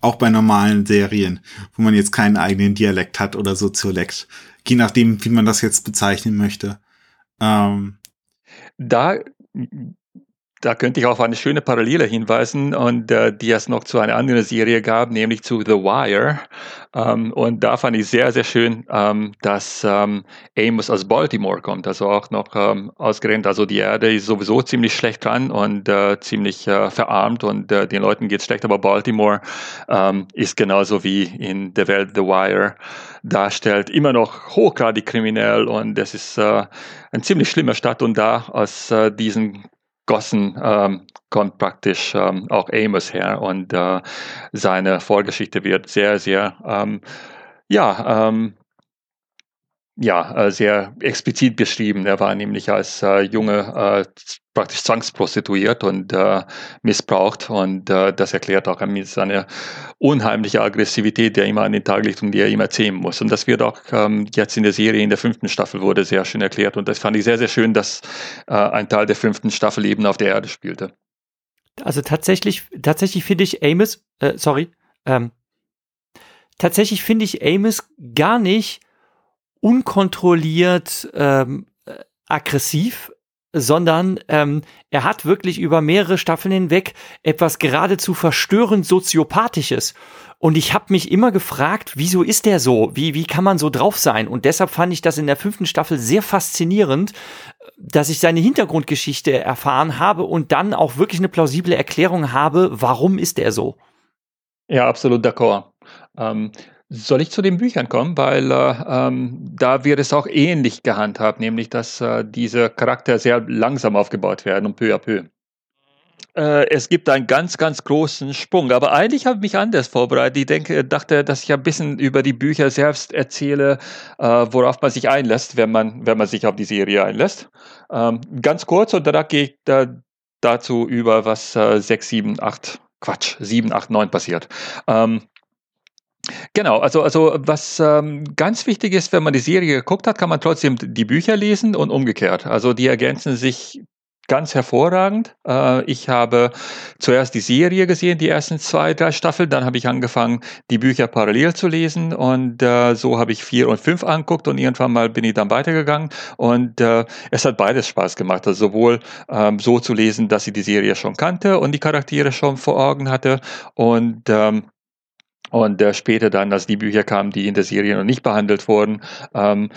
auch bei normalen Serien, wo man jetzt keinen eigenen Dialekt hat oder Soziolekt. Je nachdem, wie man das jetzt bezeichnen möchte. Ähm, da da könnte ich auf eine schöne Parallele hinweisen und äh, die es noch zu einer anderen Serie gab, nämlich zu The Wire. Ähm, und da fand ich sehr, sehr schön, ähm, dass ähm, Amos aus Baltimore kommt, also auch noch ähm, ausgerechnet. Also die Erde ist sowieso ziemlich schlecht dran und äh, ziemlich äh, verarmt und äh, den Leuten geht es schlecht, aber Baltimore ähm, ist genauso wie in der Welt The Wire darstellt, immer noch hochgradig kriminell und es ist äh, ein ziemlich schlimmer Stadt und da aus äh, diesen Gossen ähm, kommt praktisch ähm, auch Amos her und äh, seine Vorgeschichte wird sehr, sehr, ähm, ja, ähm, ja, äh, sehr explizit beschrieben. Er war nämlich als äh, Junge äh, praktisch zwangsprostituiert und äh, missbraucht und äh, das erklärt auch seine unheimliche Aggressivität, der immer an den Tag liegt und die er immer zähmen muss. Und das wird auch ähm, jetzt in der Serie in der fünften Staffel wurde sehr schön erklärt und das fand ich sehr, sehr schön, dass äh, ein Teil der fünften Staffel eben auf der Erde spielte. Also tatsächlich, tatsächlich finde ich Amos, äh, sorry, ähm, tatsächlich finde ich Amos gar nicht unkontrolliert ähm, aggressiv, sondern ähm, er hat wirklich über mehrere Staffeln hinweg etwas geradezu verstörend soziopathisches. Und ich habe mich immer gefragt, wieso ist der so? Wie, wie kann man so drauf sein? Und deshalb fand ich das in der fünften Staffel sehr faszinierend, dass ich seine Hintergrundgeschichte erfahren habe und dann auch wirklich eine plausible Erklärung habe, warum ist er so. Ja, absolut d'accord. Ähm, soll ich zu den Büchern kommen? Weil äh, ähm, da wird es auch ähnlich gehandhabt, nämlich dass äh, diese Charakter sehr langsam aufgebaut werden und peu à peu. Äh, es gibt einen ganz, ganz großen Sprung. Aber eigentlich habe ich mich anders vorbereitet. Ich denke, dachte, dass ich ein bisschen über die Bücher selbst erzähle, äh, worauf man sich einlässt, wenn man, wenn man sich auf die Serie einlässt. Ähm, ganz kurz und danach gehe ich da, dazu über, was äh, 6, 7, 8, Quatsch, 7, 8, 9 passiert. Ähm, Genau, also, also was ähm, ganz wichtig ist, wenn man die Serie geguckt hat, kann man trotzdem die Bücher lesen und umgekehrt. Also die ergänzen sich ganz hervorragend. Äh, ich habe zuerst die Serie gesehen, die ersten zwei, drei Staffeln, dann habe ich angefangen, die Bücher parallel zu lesen und äh, so habe ich vier und fünf anguckt und irgendwann mal bin ich dann weitergegangen und äh, es hat beides Spaß gemacht. Also sowohl ähm, so zu lesen, dass ich die Serie schon kannte und die Charaktere schon vor Augen hatte und ähm, und äh, später dann, als die Bücher kamen, die in der Serie noch nicht behandelt wurden, ähm,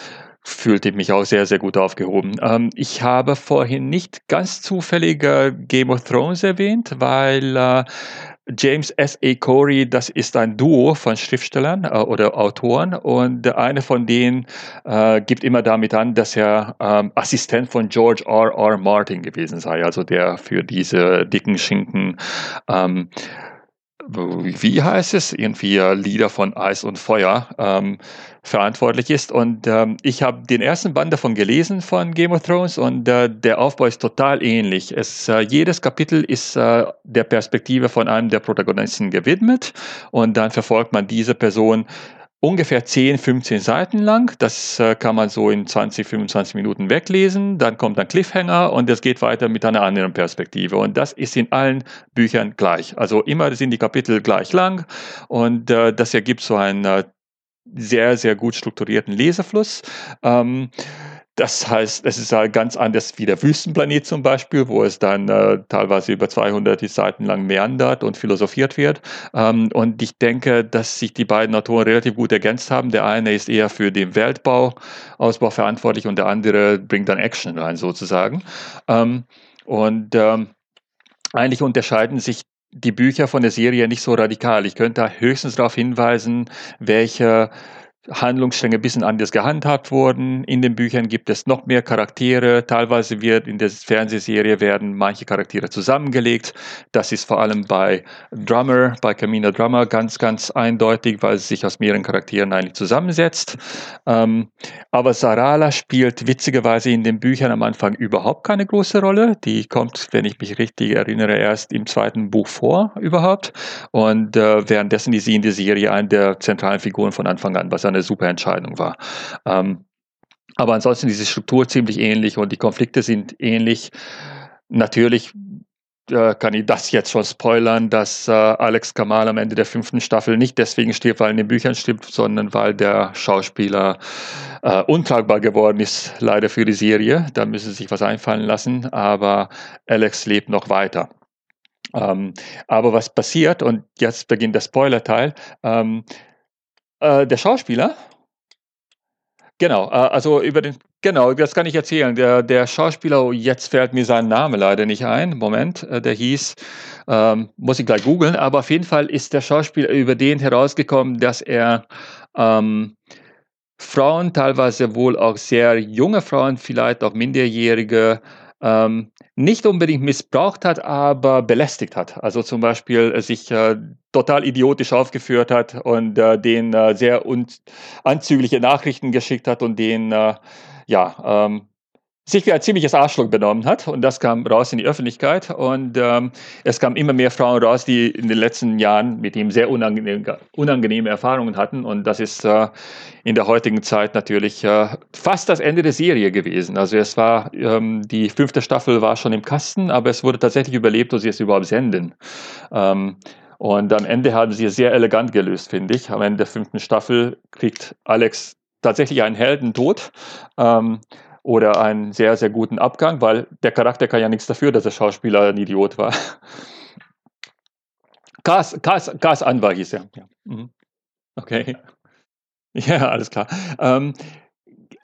fühlte ich mich auch sehr, sehr gut aufgehoben. Ähm, ich habe vorhin nicht ganz zufällig äh, Game of Thrones erwähnt, weil äh, James S. A. Corey, das ist ein Duo von Schriftstellern äh, oder Autoren und einer von denen äh, gibt immer damit an, dass er ähm, Assistent von George R. R. Martin gewesen sei, also der für diese dicken Schinken ähm, wie heißt es, irgendwie Lieder von Eis und Feuer ähm, verantwortlich ist. Und ähm, ich habe den ersten Band davon gelesen von Game of Thrones und äh, der Aufbau ist total ähnlich. Es, äh, jedes Kapitel ist äh, der Perspektive von einem der Protagonisten gewidmet und dann verfolgt man diese Person ungefähr 10, 15 Seiten lang. Das äh, kann man so in 20, 25 Minuten weglesen. Dann kommt ein Cliffhanger und es geht weiter mit einer anderen Perspektive. Und das ist in allen Büchern gleich. Also immer sind die Kapitel gleich lang und äh, das ergibt so einen äh, sehr, sehr gut strukturierten Lesefluss. Ähm, das heißt, es ist halt ganz anders wie der Wüstenplanet zum Beispiel, wo es dann äh, teilweise über 200 Seiten lang meandert und philosophiert wird. Ähm, und ich denke, dass sich die beiden Autoren relativ gut ergänzt haben. Der eine ist eher für den Weltbauausbau verantwortlich und der andere bringt dann Action rein sozusagen. Ähm, und ähm, eigentlich unterscheiden sich die Bücher von der Serie nicht so radikal. Ich könnte höchstens darauf hinweisen, welche Handlungsstränge ein bisschen anders gehandhabt wurden. In den Büchern gibt es noch mehr Charaktere. Teilweise wird in der Fernsehserie werden manche Charaktere zusammengelegt. Das ist vor allem bei Drummer, bei Camina Drummer ganz, ganz eindeutig, weil sie sich aus mehreren Charakteren eigentlich zusammensetzt. Ähm, aber Sarala spielt witzigerweise in den Büchern am Anfang überhaupt keine große Rolle. Die kommt, wenn ich mich richtig erinnere, erst im zweiten Buch vor überhaupt. Und äh, währenddessen ist sie in der Serie eine der zentralen Figuren von Anfang an, was eine super Entscheidung war. Ähm, aber ansonsten ist die Struktur ziemlich ähnlich und die Konflikte sind ähnlich. Natürlich äh, kann ich das jetzt schon spoilern, dass äh, Alex Kamal am Ende der fünften Staffel nicht deswegen stirbt, weil in den Büchern stirbt, sondern weil der Schauspieler äh, untragbar geworden ist, leider für die Serie. Da müssen sie sich was einfallen lassen, aber Alex lebt noch weiter. Ähm, aber was passiert, und jetzt beginnt der Spoiler-Teil, ähm, äh, der Schauspieler, genau, äh, also über den Genau, das kann ich erzählen. Der, der Schauspieler, jetzt fällt mir sein Name leider nicht ein. Moment, äh, der hieß, ähm, muss ich gleich googeln, aber auf jeden Fall ist der Schauspieler über den herausgekommen, dass er ähm, Frauen, teilweise wohl auch sehr junge Frauen, vielleicht auch Minderjährige, ähm, nicht unbedingt missbraucht hat, aber belästigt hat. Also zum Beispiel äh, sich äh, total idiotisch aufgeführt hat und äh, den äh, sehr anzügliche Nachrichten geschickt hat und den äh, ja, ähm, sich wie ein ziemliches Arschloch benommen hat. Und das kam raus in die Öffentlichkeit. Und ähm, es kamen immer mehr Frauen raus, die in den letzten Jahren mit ihm sehr unangenehme, unangenehme Erfahrungen hatten. Und das ist äh, in der heutigen Zeit natürlich äh, fast das Ende der Serie gewesen. Also es war, ähm, die fünfte Staffel war schon im Kasten, aber es wurde tatsächlich überlebt, dass sie es überhaupt senden. Ähm, und am Ende haben sie es sehr elegant gelöst, finde ich. Am Ende der fünften Staffel kriegt Alex tatsächlich einen Heldentod ähm, oder einen sehr, sehr guten Abgang, weil der Charakter kann ja nichts dafür, dass der Schauspieler ein Idiot war. [LAUGHS] Kas, Kas, Kas Anwar hieß er. Ja. Mhm. Okay. [LAUGHS] Ja, alles klar. Ähm,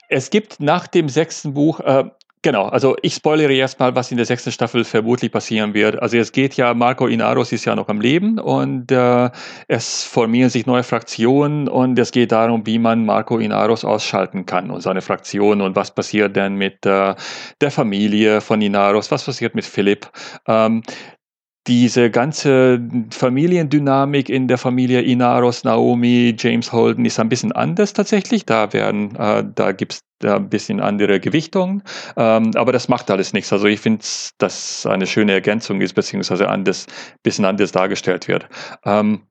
es gibt nach dem sechsten Buch, äh, Genau, also ich spoilere erstmal, was in der sechsten Staffel vermutlich passieren wird. Also es geht ja, Marco Inaros ist ja noch am Leben und äh, es formieren sich neue Fraktionen und es geht darum, wie man Marco Inaros ausschalten kann und seine Fraktion und was passiert denn mit äh, der Familie von Inaros, was passiert mit Philipp. Ähm, diese ganze Familiendynamik in der Familie Inaros, Naomi, James Holden ist ein bisschen anders tatsächlich. Da werden, äh, da gibt's da ein bisschen andere Gewichtungen, ähm, aber das macht alles nichts. Also ich finde, dass eine schöne Ergänzung ist, beziehungsweise anders, bisschen anders dargestellt wird. Ähm,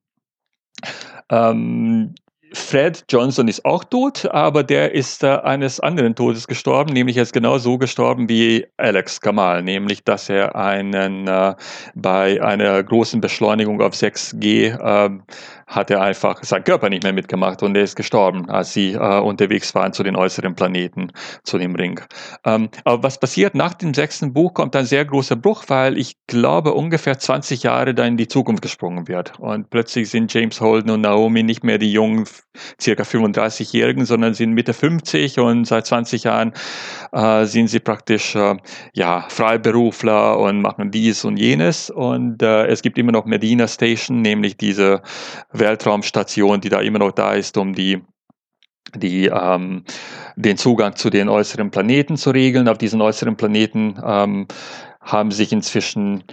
ähm, Fred Johnson ist auch tot, aber der ist äh, eines anderen Todes gestorben, nämlich er ist genau so gestorben wie Alex Kamal, nämlich dass er einen äh, bei einer großen Beschleunigung auf 6G äh, hat er einfach sein Körper nicht mehr mitgemacht und er ist gestorben, als sie äh, unterwegs waren zu den äußeren Planeten, zu dem Ring. Ähm, aber was passiert nach dem sechsten Buch, kommt ein sehr großer Bruch, weil ich glaube, ungefähr 20 Jahre da in die Zukunft gesprungen wird. Und plötzlich sind James Holden und Naomi nicht mehr die jungen, circa 35-Jährigen, sondern sind Mitte 50 und seit 20 Jahren äh, sind sie praktisch äh, ja, Freiberufler und machen dies und jenes. Und äh, es gibt immer noch Medina Station, nämlich diese Weltraumstation, die da immer noch da ist, um die die ähm, den Zugang zu den äußeren Planeten zu regeln. Auf diesen äußeren Planeten ähm, haben sich inzwischen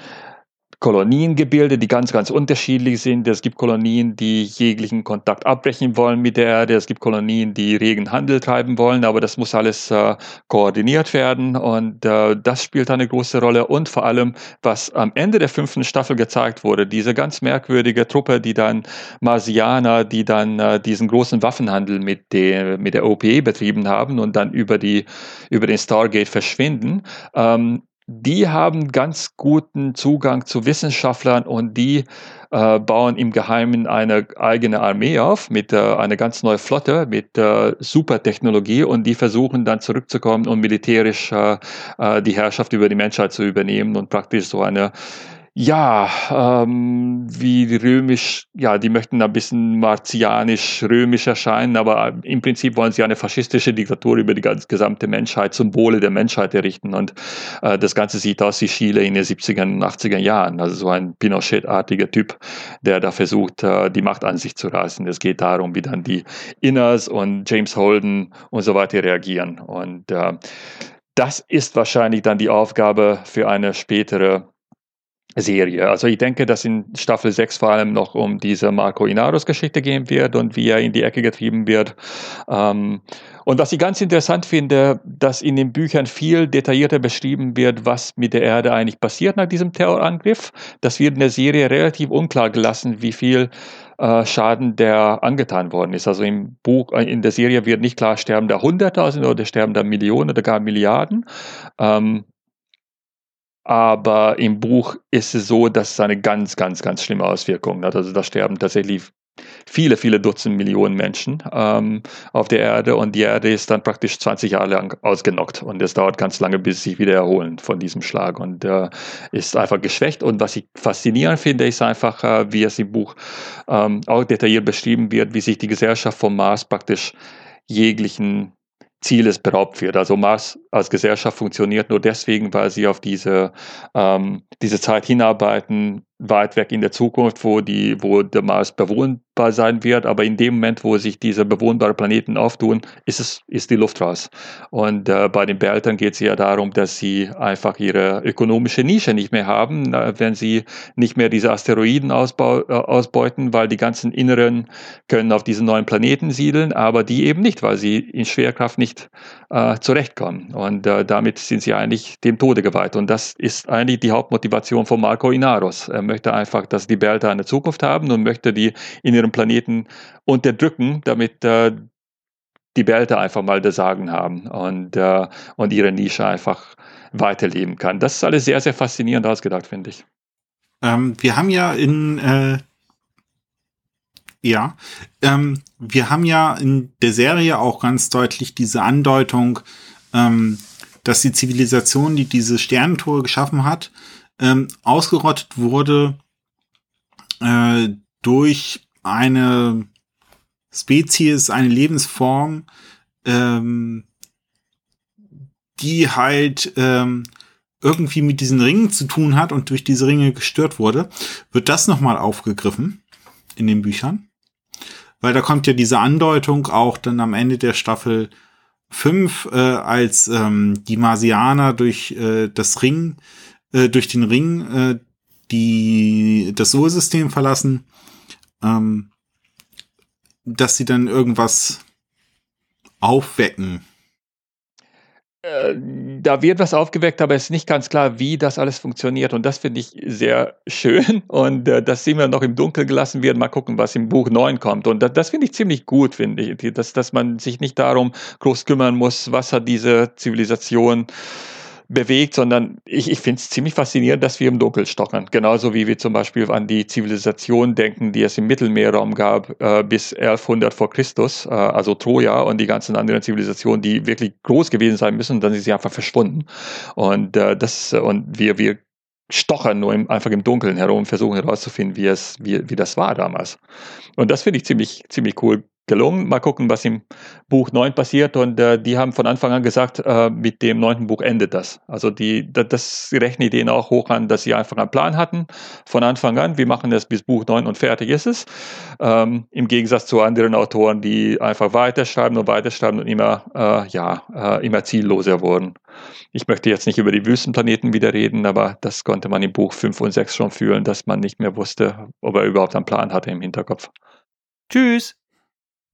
Kolonien gebildet, die ganz, ganz unterschiedlich sind. Es gibt Kolonien, die jeglichen Kontakt abbrechen wollen mit der Erde. Es gibt Kolonien, die regen Handel treiben wollen, aber das muss alles äh, koordiniert werden und äh, das spielt eine große Rolle. Und vor allem, was am Ende der fünften Staffel gezeigt wurde, diese ganz merkwürdige Truppe, die dann Marsianer, die dann äh, diesen großen Waffenhandel mit, der mit der OPE betrieben haben und dann über, die, über den Stargate verschwinden. Ähm, die haben ganz guten Zugang zu Wissenschaftlern und die äh, bauen im Geheimen eine eigene Armee auf mit äh, einer ganz neuen Flotte, mit äh, Supertechnologie und die versuchen dann zurückzukommen und militärisch äh, äh, die Herrschaft über die Menschheit zu übernehmen und praktisch so eine ja, ähm, wie römisch, ja, die möchten ein bisschen martianisch-römisch erscheinen, aber im Prinzip wollen sie eine faschistische Diktatur über die gesamte Menschheit zum Wohle der Menschheit errichten. Und äh, das Ganze sieht aus wie Chile in den 70er und 80er Jahren. Also so ein Pinochet-artiger Typ, der da versucht, äh, die Macht an sich zu reißen. Es geht darum, wie dann die Inners und James Holden und so weiter reagieren. Und äh, das ist wahrscheinlich dann die Aufgabe für eine spätere Serie. Also ich denke, dass in Staffel 6 vor allem noch um diese Marco Inaros Geschichte gehen wird und wie er in die Ecke getrieben wird. Ähm, und was ich ganz interessant finde, dass in den Büchern viel detaillierter beschrieben wird, was mit der Erde eigentlich passiert nach diesem Terrorangriff. Das wird in der Serie relativ unklar gelassen, wie viel äh, Schaden der angetan worden ist. Also im Buch, äh, in der Serie wird nicht klar, sterben da Hunderttausende oder sterben da Millionen oder gar Milliarden. Ähm, Aber im Buch ist es so, dass es eine ganz, ganz, ganz schlimme Auswirkung hat. Also da sterben tatsächlich viele, viele Dutzend Millionen Menschen ähm, auf der Erde. Und die Erde ist dann praktisch 20 Jahre lang ausgenockt. Und es dauert ganz lange, bis sie sich wieder erholen von diesem Schlag. Und äh, ist einfach geschwächt. Und was ich faszinierend finde, ist einfach, äh, wie es im Buch ähm, auch detailliert beschrieben wird, wie sich die Gesellschaft vom Mars praktisch jeglichen Zieles beraubt wird. Also Mars als Gesellschaft funktioniert nur deswegen, weil sie auf diese, ähm, diese Zeit hinarbeiten, weit weg in der Zukunft, wo, die, wo der Mars bewohnbar sein wird. Aber in dem Moment, wo sich diese bewohnbaren Planeten auftun, ist, es, ist die Luft raus. Und äh, bei den Behältern geht es ja darum, dass sie einfach ihre ökonomische Nische nicht mehr haben, äh, wenn sie nicht mehr diese Asteroiden ausbau, äh, ausbeuten, weil die ganzen Inneren können auf diesen neuen Planeten siedeln, aber die eben nicht, weil sie in Schwerkraft nicht äh, zurechtkommen. Und äh, damit sind sie eigentlich dem Tode geweiht. Und das ist eigentlich die Hauptmotivation von Marco Inaros. Er möchte einfach, dass die Behälter eine Zukunft haben und möchte die in ihrem Planeten unterdrücken, damit äh, die Behälter einfach mal das Sagen haben und, äh, und ihre Nische einfach weiterleben kann. Das ist alles sehr, sehr faszinierend ausgedacht, finde ich. Ähm, wir haben ja in äh, ja, ähm, wir haben ja in der Serie auch ganz deutlich diese Andeutung, ähm, dass die Zivilisation, die diese Sternentore geschaffen hat, ähm, ausgerottet wurde äh, durch eine Spezies, eine Lebensform, ähm, die halt ähm, irgendwie mit diesen Ringen zu tun hat und durch diese Ringe gestört wurde, wird das nochmal aufgegriffen in den Büchern. Weil da kommt ja diese Andeutung auch dann am Ende der Staffel 5, äh, als ähm, die Marsianer durch äh, das Ring äh, durch den Ring äh, die das Solsystem verlassen, ähm, dass sie dann irgendwas aufwecken. Äh, da wird was aufgeweckt, aber es ist nicht ganz klar, wie das alles funktioniert. Und das finde ich sehr [LAUGHS] schön. Und äh, das sehen wir noch im Dunkeln gelassen wird. Mal gucken, was im Buch 9 kommt. Und das, das finde ich ziemlich gut, finde ich. Dass, dass man sich nicht darum groß kümmern muss, was hat diese Zivilisation bewegt, sondern ich, ich finde es ziemlich faszinierend, dass wir im Dunkeln stochern. Genauso wie wir zum Beispiel an die Zivilisation denken, die es im Mittelmeerraum gab äh, bis 1100 vor Christus, äh, also Troja und die ganzen anderen Zivilisationen, die wirklich groß gewesen sein müssen, dann sind sie einfach verschwunden. Und äh, das und wir wir stochern nur im, einfach im Dunkeln herum versuchen herauszufinden, wie es wie, wie das war damals. Und das finde ich ziemlich ziemlich cool gelungen. Mal gucken, was im Buch 9 passiert. Und äh, die haben von Anfang an gesagt, äh, mit dem neunten Buch endet das. Also die, das, das rechnen denen auch hoch an, dass sie einfach einen Plan hatten von Anfang an. Wir machen das bis Buch 9 und fertig ist es. Ähm, Im Gegensatz zu anderen Autoren, die einfach weiterschreiben und weiterschreiben und immer, äh, ja, äh, immer zielloser wurden. Ich möchte jetzt nicht über die Wüstenplaneten wieder reden, aber das konnte man im Buch 5 und 6 schon fühlen, dass man nicht mehr wusste, ob er überhaupt einen Plan hatte im Hinterkopf. Tschüss!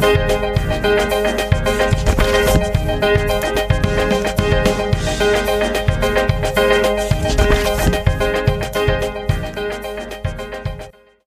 Thank